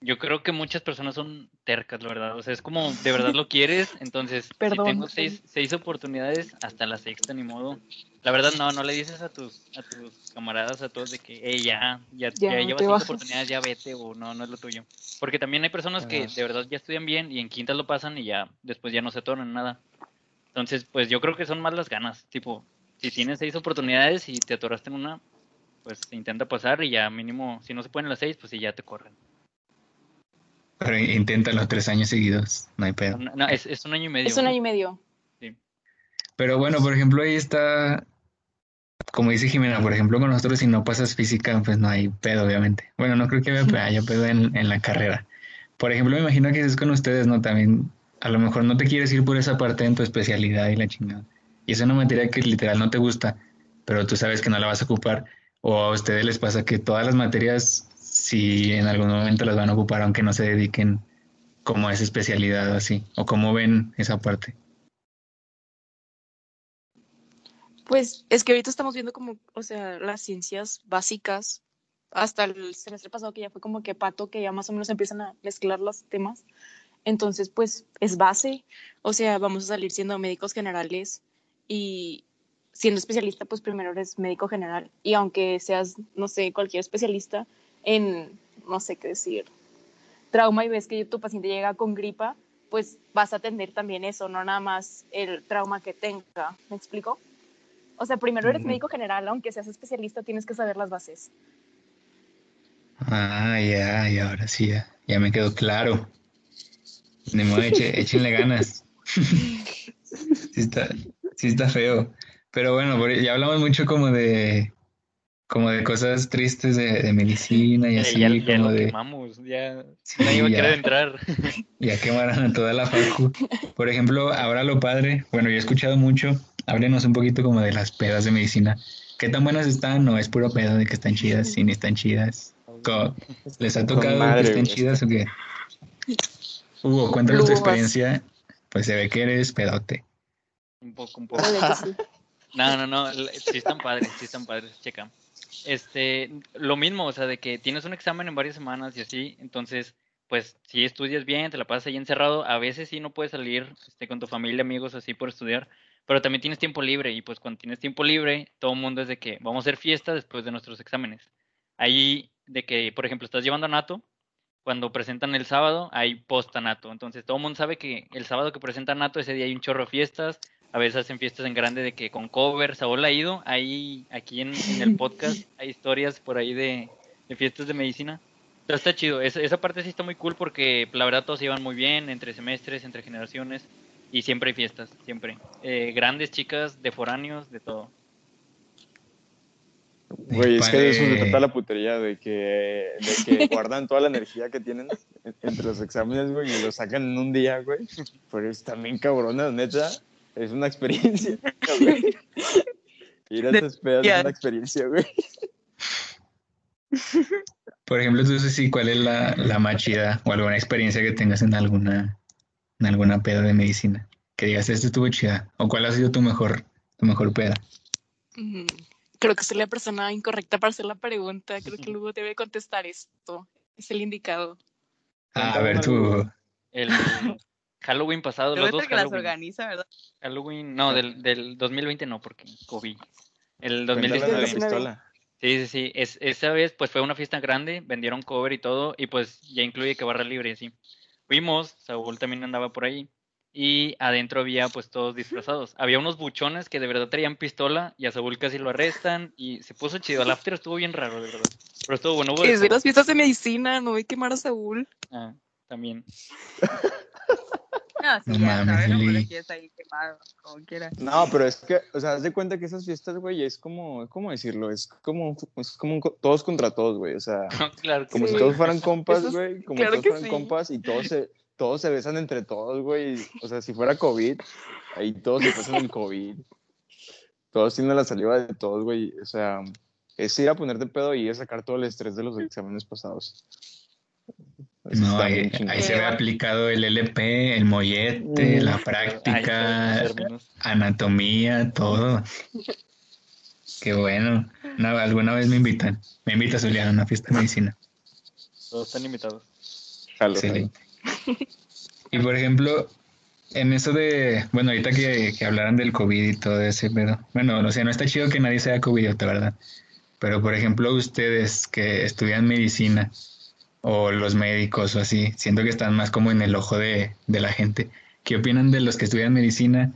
Yo creo que muchas personas son tercas, la verdad. O sea, es como, de verdad lo quieres, entonces, Perdón. si tengo seis, seis oportunidades, hasta la sexta, ni modo. La verdad, no, no le dices a tus, a tus camaradas, a todos, de que, hey, ya, ya, Ya, ya te llevas cinco bajas. oportunidades, ya vete, o no, no es lo tuyo. Porque también hay personas que de verdad ya estudian bien y en quintas lo pasan y ya después ya no se atoran nada. Entonces, pues yo creo que son más las ganas. Tipo, si tienes seis oportunidades y te atoraste en una, pues intenta pasar y ya mínimo, si no se pueden las seis, pues sí, ya te corren. Pero inténtalo tres años seguidos, no hay pedo. No, no, es, es un año y medio. Es un año y medio. Pero bueno, por ejemplo, ahí está, como dice Jimena, por ejemplo, con nosotros si no pasas física, pues no hay pedo, obviamente. Bueno, no creo que haya, haya pedo en, en la carrera. Por ejemplo, me imagino que es con ustedes, ¿no? También, a lo mejor no te quieres ir por esa parte en tu especialidad y la chingada. Y es una materia que literal no te gusta, pero tú sabes que no la vas a ocupar. O a ustedes les pasa que todas las materias, si en algún momento las van a ocupar, aunque no se dediquen como a esa especialidad o así. O cómo ven esa parte. Pues es que ahorita estamos viendo como, o sea, las ciencias básicas, hasta el semestre pasado que ya fue como que pato, que ya más o menos empiezan a mezclar los temas. Entonces, pues es base, o sea, vamos a salir siendo médicos generales y siendo especialista, pues primero eres médico general. Y aunque seas, no sé, cualquier especialista en, no sé qué decir, trauma y ves que tu paciente llega con gripa, pues vas a atender también eso, no nada más el trauma que tenga. ¿Me explico? O sea, primero eres Ujú. médico general, aunque seas especialista, tienes que saber las bases. Ah, ya, y ahora sí, ya, ya me quedó claro. Ni modo, eche- échenle ganas. Sí está, sí está feo. Pero bueno, ya hablamos mucho como de, como de cosas tristes de, de medicina y así, ya, ya como lo de... quemamos, ya Sí, nadie va a querer entrar. Ya quemaron a toda la facu. Por ejemplo, ahora lo padre, bueno, yo he escuchado mucho, háblenos un poquito como de las pedas de medicina. ¿Qué tan buenas están? ¿No es puro pedo de que están chidas? Sí, ni están chidas. ¿Les ha tocado madre, que estén chidas o qué? Hugo, cuéntanos tu experiencia. Pues se ve que eres pedote. Un poco, un poco. No, no, no, sí están padres, sí están padres, checa. Este, lo mismo, o sea, de que tienes un examen en varias semanas y así, entonces, pues, si estudias bien, te la pasas ahí encerrado, a veces sí no puedes salir, este, con tu familia, amigos, así por estudiar, pero también tienes tiempo libre, y pues cuando tienes tiempo libre, todo el mundo es de que vamos a hacer fiesta después de nuestros exámenes. Ahí, de que, por ejemplo, estás llevando a Nato, cuando presentan el sábado, hay post a Nato, entonces todo el mundo sabe que el sábado que presentan Nato, ese día hay un chorro de fiestas, a veces hacen fiestas en grande de que con cover, Saúl ha ido, ahí aquí en, en el podcast hay historias por ahí de, de fiestas de medicina. Pero está chido, esa, esa parte sí está muy cool porque la verdad todos se llevan muy bien entre semestres, entre generaciones y siempre hay fiestas, siempre. Eh, grandes, chicas, de foráneos, de todo. Güey, es que de eso se trata la putería, de que, de que guardan toda la energía que tienen en- entre los exámenes, güey, y lo sacan en un día, güey. Pero es también cabrona, neta. Es una experiencia, güey. Ir a esas pedas es una experiencia, güey. Por ejemplo, tú sí, ¿cuál es la, la más chida o alguna experiencia que tengas en alguna, en alguna peda de medicina? Que digas, esta estuvo chida. ¿O cuál ha sido tu mejor, tu mejor peda? Mm, Creo que soy la persona incorrecta para hacer la pregunta. Creo que luego debe contestar esto. Es el indicado. Ah, a ver, tú. El Halloween pasado, los dos que las Halloween. organiza, ¿verdad? Halloween, no, del, del 2020 no, porque COVID. El Cuéntale de 2019. la 2019. pistola. Sí, sí, sí. Es, esa vez pues fue una fiesta grande, vendieron cover y todo, y pues ya incluye que barra libre, sí. Fuimos, Saúl también andaba por ahí, y adentro había pues todos disfrazados. Había unos buchones que de verdad traían pistola, y a Saúl casi lo arrestan, y se puso chido. El after estuvo bien raro, de verdad. Pero estuvo bueno. hubo de las fiestas de medicina, no a quemar a Saúl. Ah, también. No, sí, No ya mames, no Lili. le quieres ahí quemado, como quieras. No, pero es que, o sea, haz de cuenta que esas fiestas, güey, es como, ¿cómo decirlo? Es como, es como un todos contra todos, güey. O sea, claro que como Sí. si todos fueran compas, es- güey. Como claro si todos fueran sí. compas y todos se, todos se besan entre todos, güey. O sea, si fuera COVID, ahí todos se pasan el COVID. Todos tienen la saliva de todos, güey. O sea, es ir a ponerte pedo y ir a sacar todo el estrés de los exámenes pasados. Eso No, ahí, se ve aplicado el LP, el mollete, Mm. la práctica, anatomía, todo. Qué bueno. No, alguna vez me invitan. Me invita Zulia a una fiesta de medicina. Todos están invitados. Jalo, jalo. Excelente. Y por ejemplo, en eso de, bueno, ahorita que, que hablaran del COVID y todo ese pedo, bueno, o sea, no está chido que nadie sea COVID, ¿verdad? Pero por ejemplo, ustedes que estudian medicina o los médicos o así, siento que están más como en el ojo de, de la gente. ¿Qué opinan de los que estudian medicina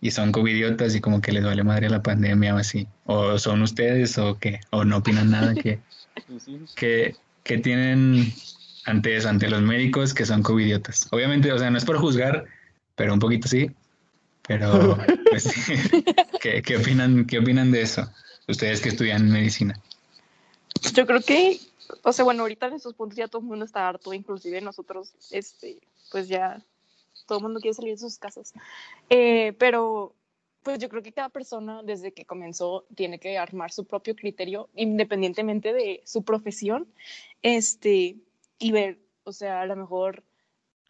y son covidiotas y como que les vale madre la pandemia o así? ¿O son ustedes o qué? ¿O no opinan nada? que que, que tienen ante eso, ante los médicos que son covidiotas. Obviamente, o sea, no es por juzgar, pero un poquito sí. Pero, pues. ¿Qué, qué opinan, ¿qué opinan de eso? Ustedes que estudian medicina. Yo creo que, o sea, bueno, ahorita en estos puntos ya todo el mundo está harto, inclusive nosotros, este, pues ya todo el mundo quiere salir de sus casas. Eh, pero, pues yo creo que cada persona desde que comenzó tiene que armar su propio criterio independientemente de su profesión, este, y ver, o sea, a lo mejor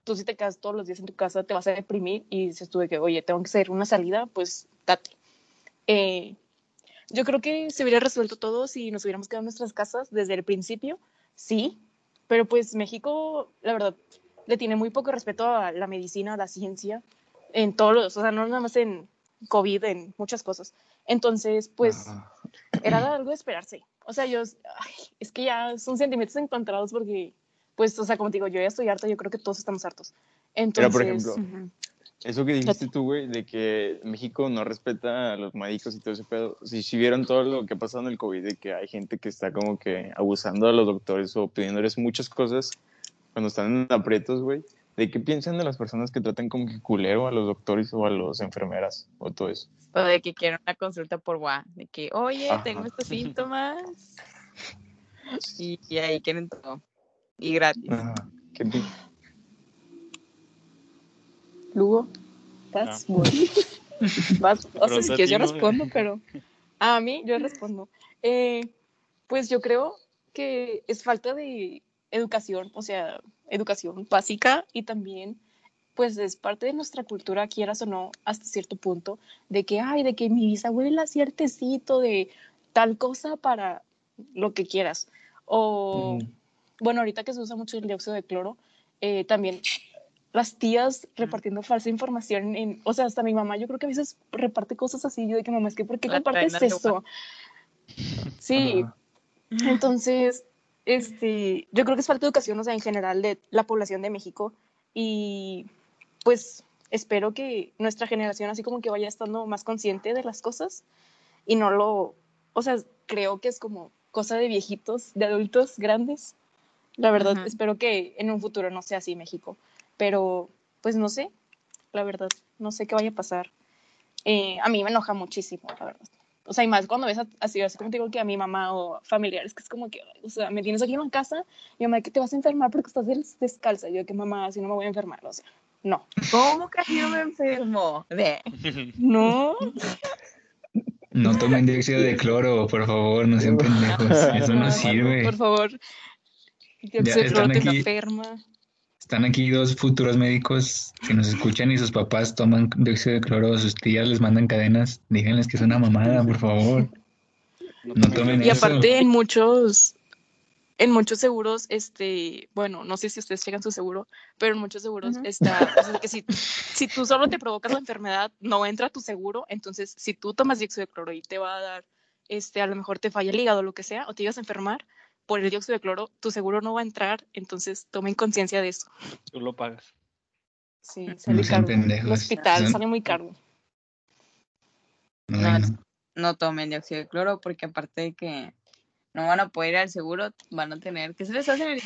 tú si te quedas todos los días en tu casa te vas a deprimir y dices tú de que, oye, tengo que hacer una salida, pues date. Eh, yo creo que se hubiera resuelto todo si nos hubiéramos quedado en nuestras casas desde el principio, sí, pero pues México, la verdad, le tiene muy poco respeto a la medicina, a la ciencia, en todos los, o sea, no nada más en COVID, en muchas cosas. Entonces, pues, Ah. era algo de esperarse. O sea, yo, ay, es que ya son sentimientos encontrados porque, pues, o sea, como te digo, yo ya estoy harta, yo creo que todos estamos hartos. Entonces, por ejemplo, ujú. Eso que dijiste tú, güey, de que México no respeta a los médicos y todo ese pedo. Si, si vieron todo lo que ha pasado en el COVID, de que hay gente que está como que abusando a los doctores o pidiéndoles muchas cosas cuando están en aprietos, güey. ¿De qué piensan de las personas que tratan como que culero a los doctores o a las enfermeras o todo eso? O de que quieren una consulta por WhatsApp, de que, oye, Ajá. tengo estos síntomas. Y, y ahí quieren todo. Y gratis. Ajá. ¿Qué Lugo, ¿estás? Voy. Vas, o sea, si quieres yo ¿no? respondo, pero a mí yo respondo. Eh, pues yo creo que es falta de educación, o sea, educación básica y también pues es parte de nuestra cultura, quieras o no, hasta cierto punto, de que, ay, de que mi bisabuela hacía el tecito de tal cosa para lo que quieras. O, Ujú. bueno, ahorita que se usa mucho el dióxido de cloro, eh, también las tías repartiendo falsa información, en, o sea, hasta mi mamá, yo creo que a veces reparte cosas así, yo de que mamá, es que, ¿por qué La compartes esto? Sí, Ajá. entonces, este, yo creo que es falta de educación, o sea, en general de la población de México y pues espero que nuestra generación así como que vaya estando más consciente de las cosas y no lo, o sea, creo que es como cosa de viejitos, de adultos grandes. La verdad, Ujú. espero que en un futuro no sea así México, pero pues no sé, la verdad, no sé qué vaya a pasar. Eh, a mí me enoja muchísimo, la verdad. O sea, y más cuando ves así, así como te digo que a mi mamá o familiares, que es como que, o sea, me tienes aquí en la casa, mi mamá, que te vas a enfermar porque estás des- descalza. Yo, que mamá, así no me voy a enfermar, o sea, no. ¿Cómo que yo me enfermo? De, No, No tomen dióxido de cloro, por favor, no sean pendejos. Eso no sirve. por favor. Dióxido de cloro te enferma. Están aquí dos futuros médicos que nos escuchan y sus papás toman dióxido de cloro, sus tías les mandan cadenas. Díganles que es una mamada, por favor. No tomen Y eso. aparte en muchos, en muchos seguros, este, bueno, no sé si ustedes checan su seguro, pero en muchos seguros está, o sea, que si, si tú solo te provocas la enfermedad, no entra a tu seguro, entonces si tú tomas dióxido de cloro y te va a dar, este, a lo mejor te falla el hígado o lo que sea, o te ibas a enfermar por el dióxido de cloro, tu seguro no va a entrar, entonces tomen conciencia de eso. Tú lo pagas. Sí, sale sean caro. El hospital sale muy caro. No. no tomen dióxido de cloro porque aparte de que no van a poder ir al seguro, van a tener que se les hacen el-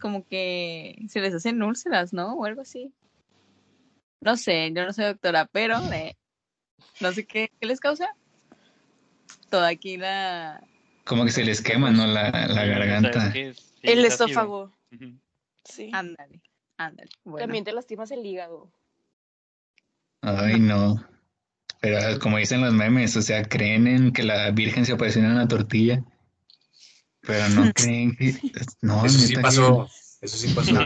como que se les hacen úlceras, ¿no? O algo así. No sé, yo no soy doctora, pero eh, no sé qué, qué les causa. Toda aquí la... Como que se les quema, ¿no? La, la garganta. sí, el esófago, sí. Ándale, ándale. Bueno, También te lastimas el hígado. Ay, no. Pero como dicen los memes, o sea, creen en que la Virgen se apareció en una tortilla. Pero no creen que. No, Eso sí que- pasó. Eso sí pasó.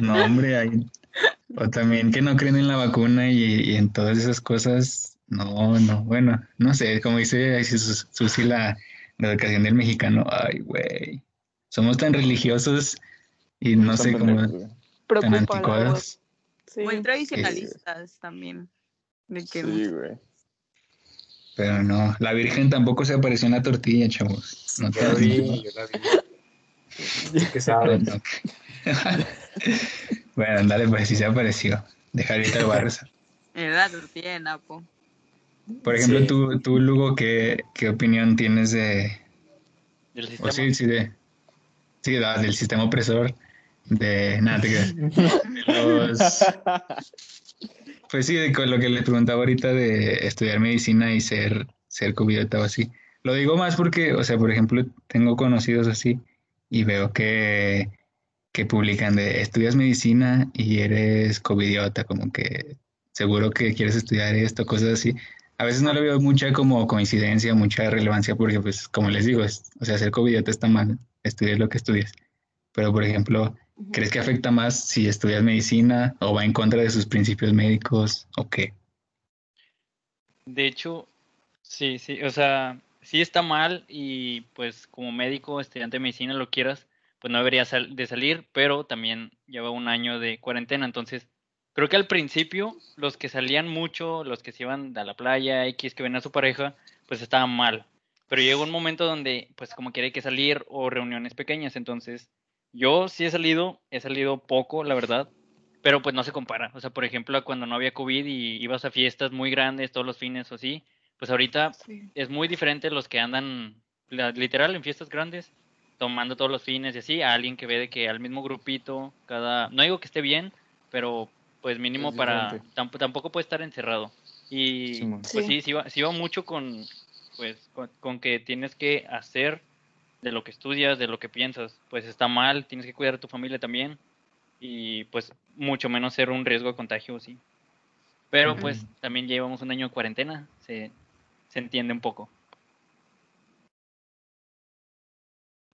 No, hombre, hay... o también que no creen en la vacuna y, y en todas esas cosas. No, no, bueno, no sé, como dice Susi, la, la educación del mexicano. Ay, güey. Somos tan religiosos y no sé cómo tan anticuados. Sí. muy tradicionalistas también. De que Sí, güey. Pero no, la Virgen tampoco se apareció en la tortilla, chavos. No Yo la vi, yo la vi. Sabes. No. bueno, dale, pues sí se apareció. Deja ahorita el Barça. era la tortilla de Napo. Por ejemplo, Sí. tú, tú, Lugo, ¿qué, qué opinión tienes de, Del o sistema. sí, sí, de, sí, da- del sistema opresor? De, nada. Los- pues sí, de con lo que les preguntaba ahorita de estudiar medicina y ser, ser covidota o así. Lo digo más porque, o sea, por ejemplo, tengo conocidos así y veo que, que publican de estudias medicina y eres covidiota, como que seguro que quieres estudiar esto, cosas así. A veces no le veo mucha como coincidencia, mucha relevancia, porque pues como les digo, es- o sea, ser covidiota está mal, estudies lo que estudies. Pero por ejemplo, ¿crees que afecta más si estudias medicina o va en contra de sus principios médicos o qué? De hecho, sí, sí, o sea, sí está mal y pues como médico, estudiante de medicina, lo quieras, pues no debería sal- de salir, pero también lleva un año de cuarentena, entonces creo que al principio los que salían mucho, los que se iban a la playa, X, que ven a su pareja, pues estaban mal, pero llegó un momento donde pues como quiere que salir o reuniones pequeñas, entonces yo sí he salido, he salido poco, la verdad, pero pues no se compara. O sea, por ejemplo, cuando no había COVID y ibas a fiestas muy grandes todos los fines o así, pues ahorita Sí. es muy diferente los que andan literal en fiestas grandes. tomando todos los fines y así, a alguien que ve de que al mismo grupito, cada, no digo que esté bien, pero pues mínimo Es para, tamp- tampoco puede estar encerrado. Y Simón. pues Sí. sí, sí va, sí va mucho con, pues, con, con que tienes que hacer de lo que estudias, de lo que piensas. Pues está mal, tienes que cuidar a tu familia también. Y pues mucho menos ser un riesgo de contagio, sí. Pero pues también llevamos un año de cuarentena, se, se entiende un poco.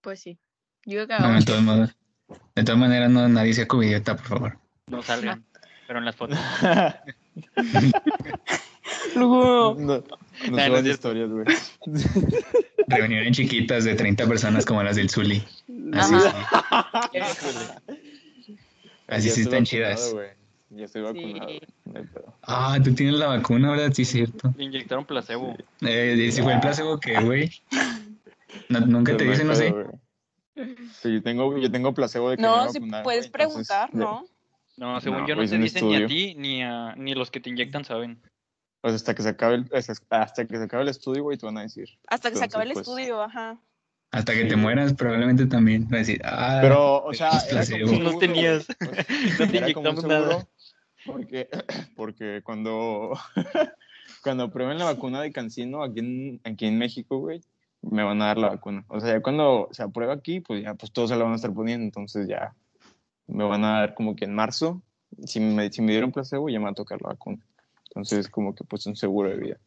Pues sí. Yo creo que No, de todas maneras, no, nadie sea covidiota, por favor. No salgan, pero en las fotos. Luego, No, no no suban cierto. historias, güey. Reuniones chiquitas de 30 personas como las del Zuli. Así, Ajá. sí. Así sí están chidas. Ya estoy vacunado. Sí. no. Ah, tú tienes la vacuna, ¿verdad? Sí, cierto. Le inyectaron placebo. Eh, ¿y si fue el placebo que, güey? No- nunca te Pero dicen, hay no sé. Sí, yo tengo, yo tengo placebo de que me no, si vacunaron, puedes entonces, preguntar, de- ¿no? No, según No, yo no pues, te dicen ni a ti ni a ni los que te inyectan saben. Pues hasta que se acabe el, hasta que se acabe el estudio, güey, te van a decir. Hasta que se acabe el pues, estudio, ajá. Hasta que te mueras, probablemente también. Va a decir, ah, Pero, o sea, como No seguro, tenías. güey. No te inyectamos seguro, nada. Porque, porque cuando, cuando prueben la vacuna de Cancino aquí en, aquí en México, güey, me van a dar la vacuna. O sea, ya cuando se aprueba aquí, pues ya pues todos se la van a estar poniendo. Entonces ya me van a dar como que en marzo, si me, si me dieron placebo, ya me va a tocar la vacuna. Entonces, como que pues un seguro de vida.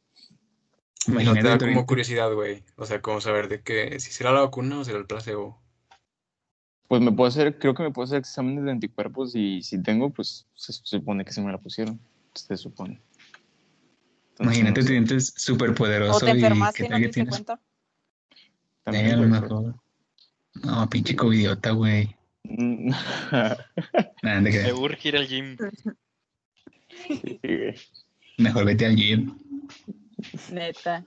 No te imagínate da tú como curiosidad, güey. O sea, como saber de que si será la vacuna o será el placebo. Pues me puedo hacer, creo que me puedo hacer exámenes de anticuerpos y si tengo, pues se supone que se me la pusieron. Se supone. Entonces, Imagínate, no te sé. sientes súper O poderoso te y enfermaste y no te diste cuenta. También, Eh. No, pinche covidiota, güey. Me urge ir al gym. sí, güey. mejor vete al gym. Neta.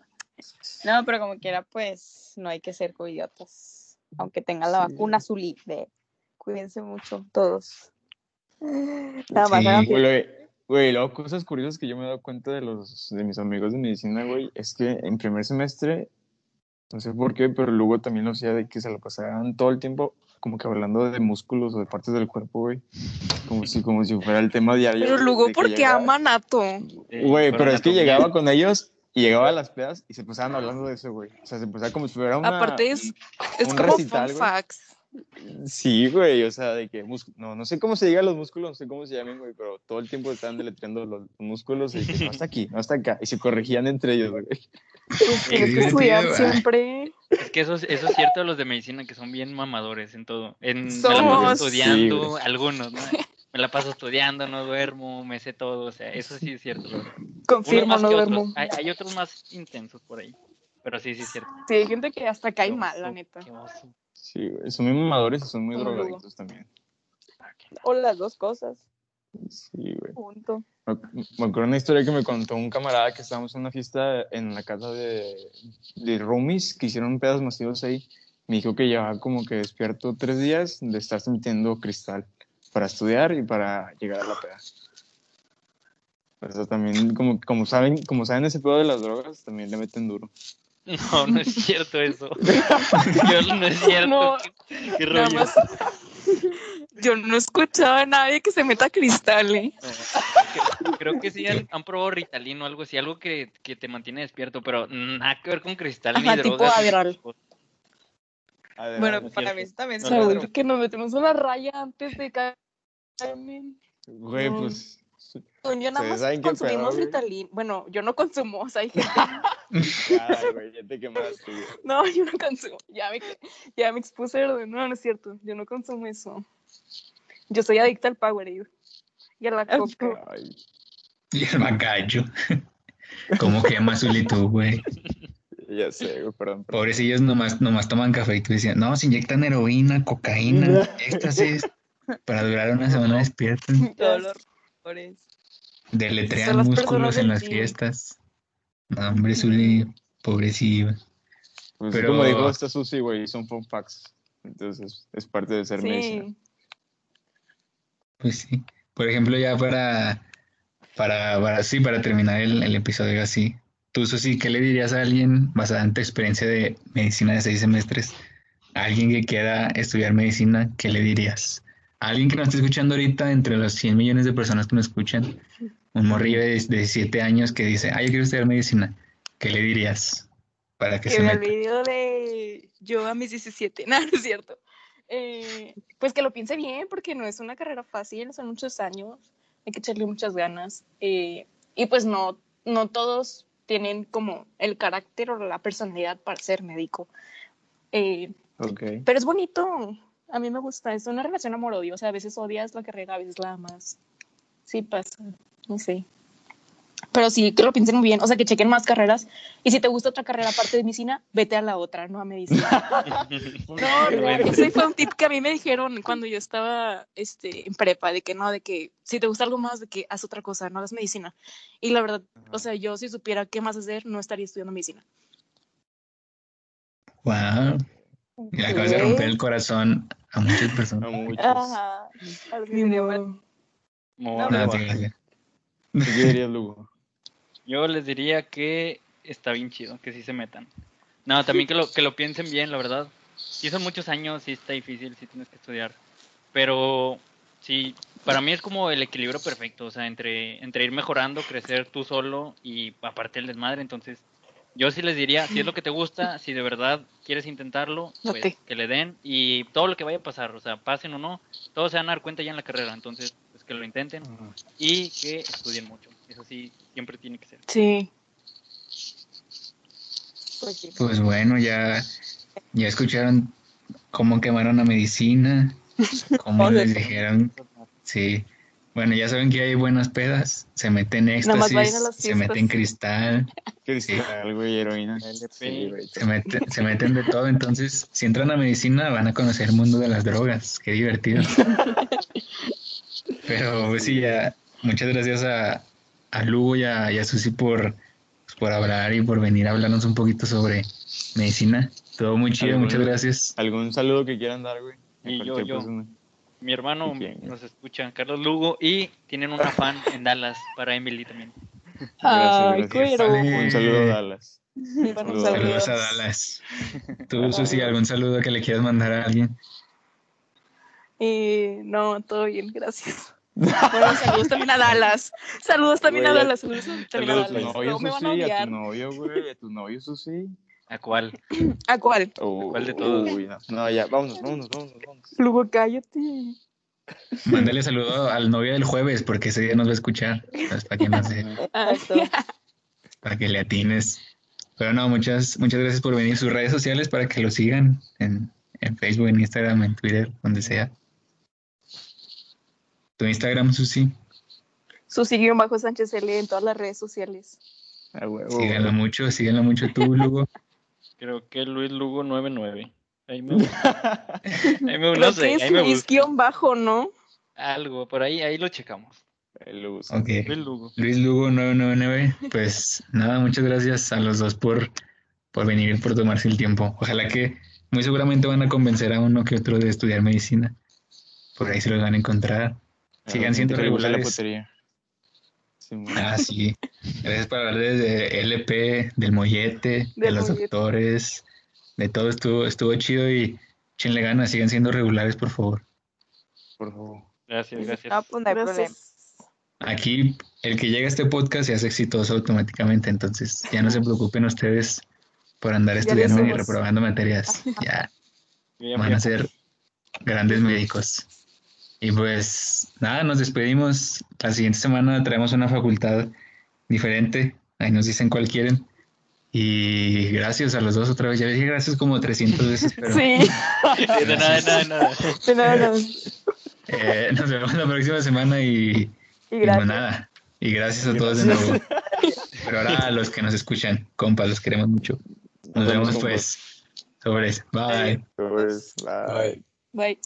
No, pero como quiera, pues no hay que ser covidiotas. Aunque tengan la Sí. vacuna azul de cuídense mucho todos. Nada más Sí. hagan Güey, güey, güey, luego cosas curiosas que yo me he dado cuenta de los de mis amigos de medicina, güey, es que en primer semestre, no sé por qué, pero luego también lo hacía de que se lo pasaban todo el tiempo como que hablando de músculos o de partes del cuerpo, güey. Como si, como si fuera el tema diario. Pero luego, de que ¿por qué llegaba- ama Nato? Eh, Güey, pero es que llegaba con ellos y llegaba a las pedas y se pasaban hablando de eso, güey. O sea, se empezaba como si fuera una... Aparte es, es un como recital, fun facts. Sí, güey, o sea, de que músculo, no, no sé cómo se diga los músculos, no sé cómo se llaman, güey, pero todo el tiempo estaban deletreando los músculos y que no hasta aquí, no hasta acá, y se corregían entre ellos, güey. Tienes que siempre. Que eso, es- eso es cierto de los de medicina, que son bien mamadores en todo. En, me la paso estudiando, Sí, algunos, ¿no? Me la paso estudiando, no duermo, me sé todo, o sea, eso sí es cierto. Confirmo, no duermo. otros. Hay, hay otros más intensos por ahí, pero sí, sí es cierto. Sí, hay gente que hasta cae Qué mal, la neta. qué oso. Sí, son muy mamadores y son muy drogaditos también. O las dos cosas. Sí, güey. Punto. Me, me acuerdo una historia que me contó un camarada que estábamos en una fiesta en la casa de, de roomies que hicieron pedas masivos ahí. Me dijo que llevaba como que despierto tres días de estarse metiendo cristal para estudiar y para llegar a la peda. O sea, también, como, como, saben, como saben ese pedo de las drogas, también le meten duro. No, no es cierto eso. Yo, no es cierto. No, ¿Qué, qué Nada rollo? más. Yo no escuchaba a nadie que se meta cristal, ¿eh? No, creo que sí han, han probado Ritalin o algo así, algo que, que te mantiene despierto, pero nada que ver con cristal ni tipo drogas. Adderall. Bueno, no para mí eso también No, es no, que nos metemos una raya antes de Carmen. Güey, No. pues. Yo nada más consumimos pedo, güey. Ritalin. Bueno, yo no consumo, o sea, hay gente- Ay, güey, ya te quemaste. No, yo no consumo. Ya me, ya me expuse. No, no es cierto. Yo no consumo eso. Yo soy adicta al Powerade y a la coca. Ay, Y el macayo. ¿Cómo quema tú, güey? ya sé, güey, perdón. perdón. Pobrecillos nomás, nomás toman café y tú decías, no, se inyectan heroína, cocaína, éxtasis, para durar una semana despiertos. Todos los rumores. Deletrean músculos en las gym. fiestas. No, hombre, Zuli, pobrecillo. Pues Pero- como dijo esta Susi, güey, son fun facts. Entonces, es parte de ser medicina. Pues sí. Por ejemplo, ya para, para, para, sí, para terminar el, el episodio así. Tú, Susi, ¿qué le dirías a alguien basada en tu experiencia de medicina de seis semestres a alguien que quiera estudiar medicina, ¿qué le dirías? A alguien que nos esté escuchando ahorita, entre los 100 millones de personas que nos escuchan, un morrillo de 17 años que dice, ah, yo quiero estudiar medicina, ¿qué le dirías para que Que se el meta? video de yo a mis 17. No, no es cierto. Eh, pues que lo piense bien, porque no es una carrera fácil, son muchos años, hay que echarle muchas ganas. eh, y pues no, no todos tienen como el carácter o la personalidad para ser médico. Eh, pero es bonito, a mí me gusta, es una relación amor-odio, o sea, a veces odias la carrera, a veces la amas. Sí pasa, no sé. Pero sí, que lo piensen muy bien, o sea, que chequen más carreras. Y si te gusta otra carrera aparte de medicina, vete a la otra, no a medicina. No, no, bueno. ese fue un tip que a mí me dijeron cuando yo estaba este, en prepa, de que no, de que si te gusta algo más, de que haz otra cosa, no hagas medicina. Y la verdad, o sea, yo si supiera qué más hacer, no estaría estudiando medicina. Wow, le acabas de romper el corazón a muchas A personas. muchos. Ajá. Algo Ni sería modo. mal. Morro. Nada, Yo les diría que está bien chido, que sí se metan. No, también que lo, que lo piensen bien, la verdad. Sí son muchos años, sí está difícil, sí tienes que estudiar. Pero sí, para mí es como el equilibrio perfecto, o sea, entre, entre ir mejorando, crecer tú solo y aparte el desmadre. Entonces, yo sí les diría, si es lo que te gusta, si de verdad quieres intentarlo, pues que le den y todo lo que vaya a pasar, o sea, pasen o no, todos se van a dar cuenta ya en la carrera. Entonces, pues que lo intenten y que estudien mucho. Eso sí, siempre tiene que ser. Sí. Pues sí. Pues bueno, ya, ya escucharon cómo quemaron a medicina, cómo les dijeron, sí. Bueno, ya saben que hay buenas pedas, se meten éxtasis, se meten cristal, Cristal, güey, heroína. LP. Sí, güey. se meten, se meten de todo. Entonces, si entran a medicina, van a conocer el mundo de las drogas. Qué divertido. Pero pues, sí, ya, muchas gracias a, a Lugo y a, y a Susi por, pues, por hablar y por venir a hablarnos un poquito sobre medicina. Todo muy chido, ¿Algún- muchas gracias. ¿Algún saludo que quieran dar, güey? Y yo, yo. persona. Mi hermano ¿Quién? nos escucha, Carlos Lugo, y tienen una fan en Dallas para Emily también. Ay, Gracias, gracias. Un saludo a Dallas. Bueno, Saludos. Saludos a Dallas. Tú, Susi, ¿algún saludo que le quieras mandar a alguien? Eh, no, todo bien, gracias. Bueno, saludos también a Dallas. Saludos también a Dallas. Saludos también a Saludos a tu Dallas. novio, No me van a Susi, a odiar. tu novio, güey, a tu novio, Susi. ¿A cuál? ¿A cuál? Oh, ¿Cuál de todos? uy, no. No, ya, vámonos, vámonos, vámonos, vámonos. Luego cállate. Mándale saludo al novio del jueves, porque ese día nos va a escuchar. Pues, para que no se- para que le atines. Pero no, muchas, muchas gracias por venir. Sus redes sociales para que lo sigan en, en Facebook, en Instagram, en Twitter, donde sea. Tu Instagram, Susi, Susi bajo Sánchez L en todas las redes sociales. A huevo, síganlo güey. mucho, síganlo mucho tú, Lugo. Creo que Luis Lugo 99. Ahí me, ahí me no sé, ahí es me Luis busco. guion bajo, ¿no? Algo, por ahí, ahí lo checamos. Luis Lugo. Luis Lugo 999. Pues nada, muchas gracias a los dos por, por venir y por tomarse el tiempo. Ojalá que muy seguramente van a convencer a uno que otro de estudiar medicina. Por ahí se los van a encontrar. Sigan siendo la regulares. Sí, Ah, sí. Gracias por hablar de LP, del mollete, de los mollete. doctores, de todo estuvo, estuvo chido y échenle ganas, sigan siendo regulares, por favor. por favor. Gracias, gracias. No, pues no hay problema. Gracias. Aquí, el que llega a este podcast se hace exitoso automáticamente, entonces ya no se preocupen ustedes por andar estudiando somos. reprobando materias. Ya van a ser grandes médicos. Y pues nada, nos despedimos. La siguiente semana traemos una facultad diferente. Ahí nos dicen cuál quieren. Y gracias a los dos otra vez. Ya dije gracias como 300 veces, pero Sí, De nada, de nada, de nada. de nada. eh, nos vemos la próxima semana y, Y y pues gracias. nada. Y gracias a todos de nuevo. Pero ahora a los que nos escuchan, compas, los queremos mucho. Nos Nos vemos, vemos pues. Sobres. Bye. Bye. Bye. Bye.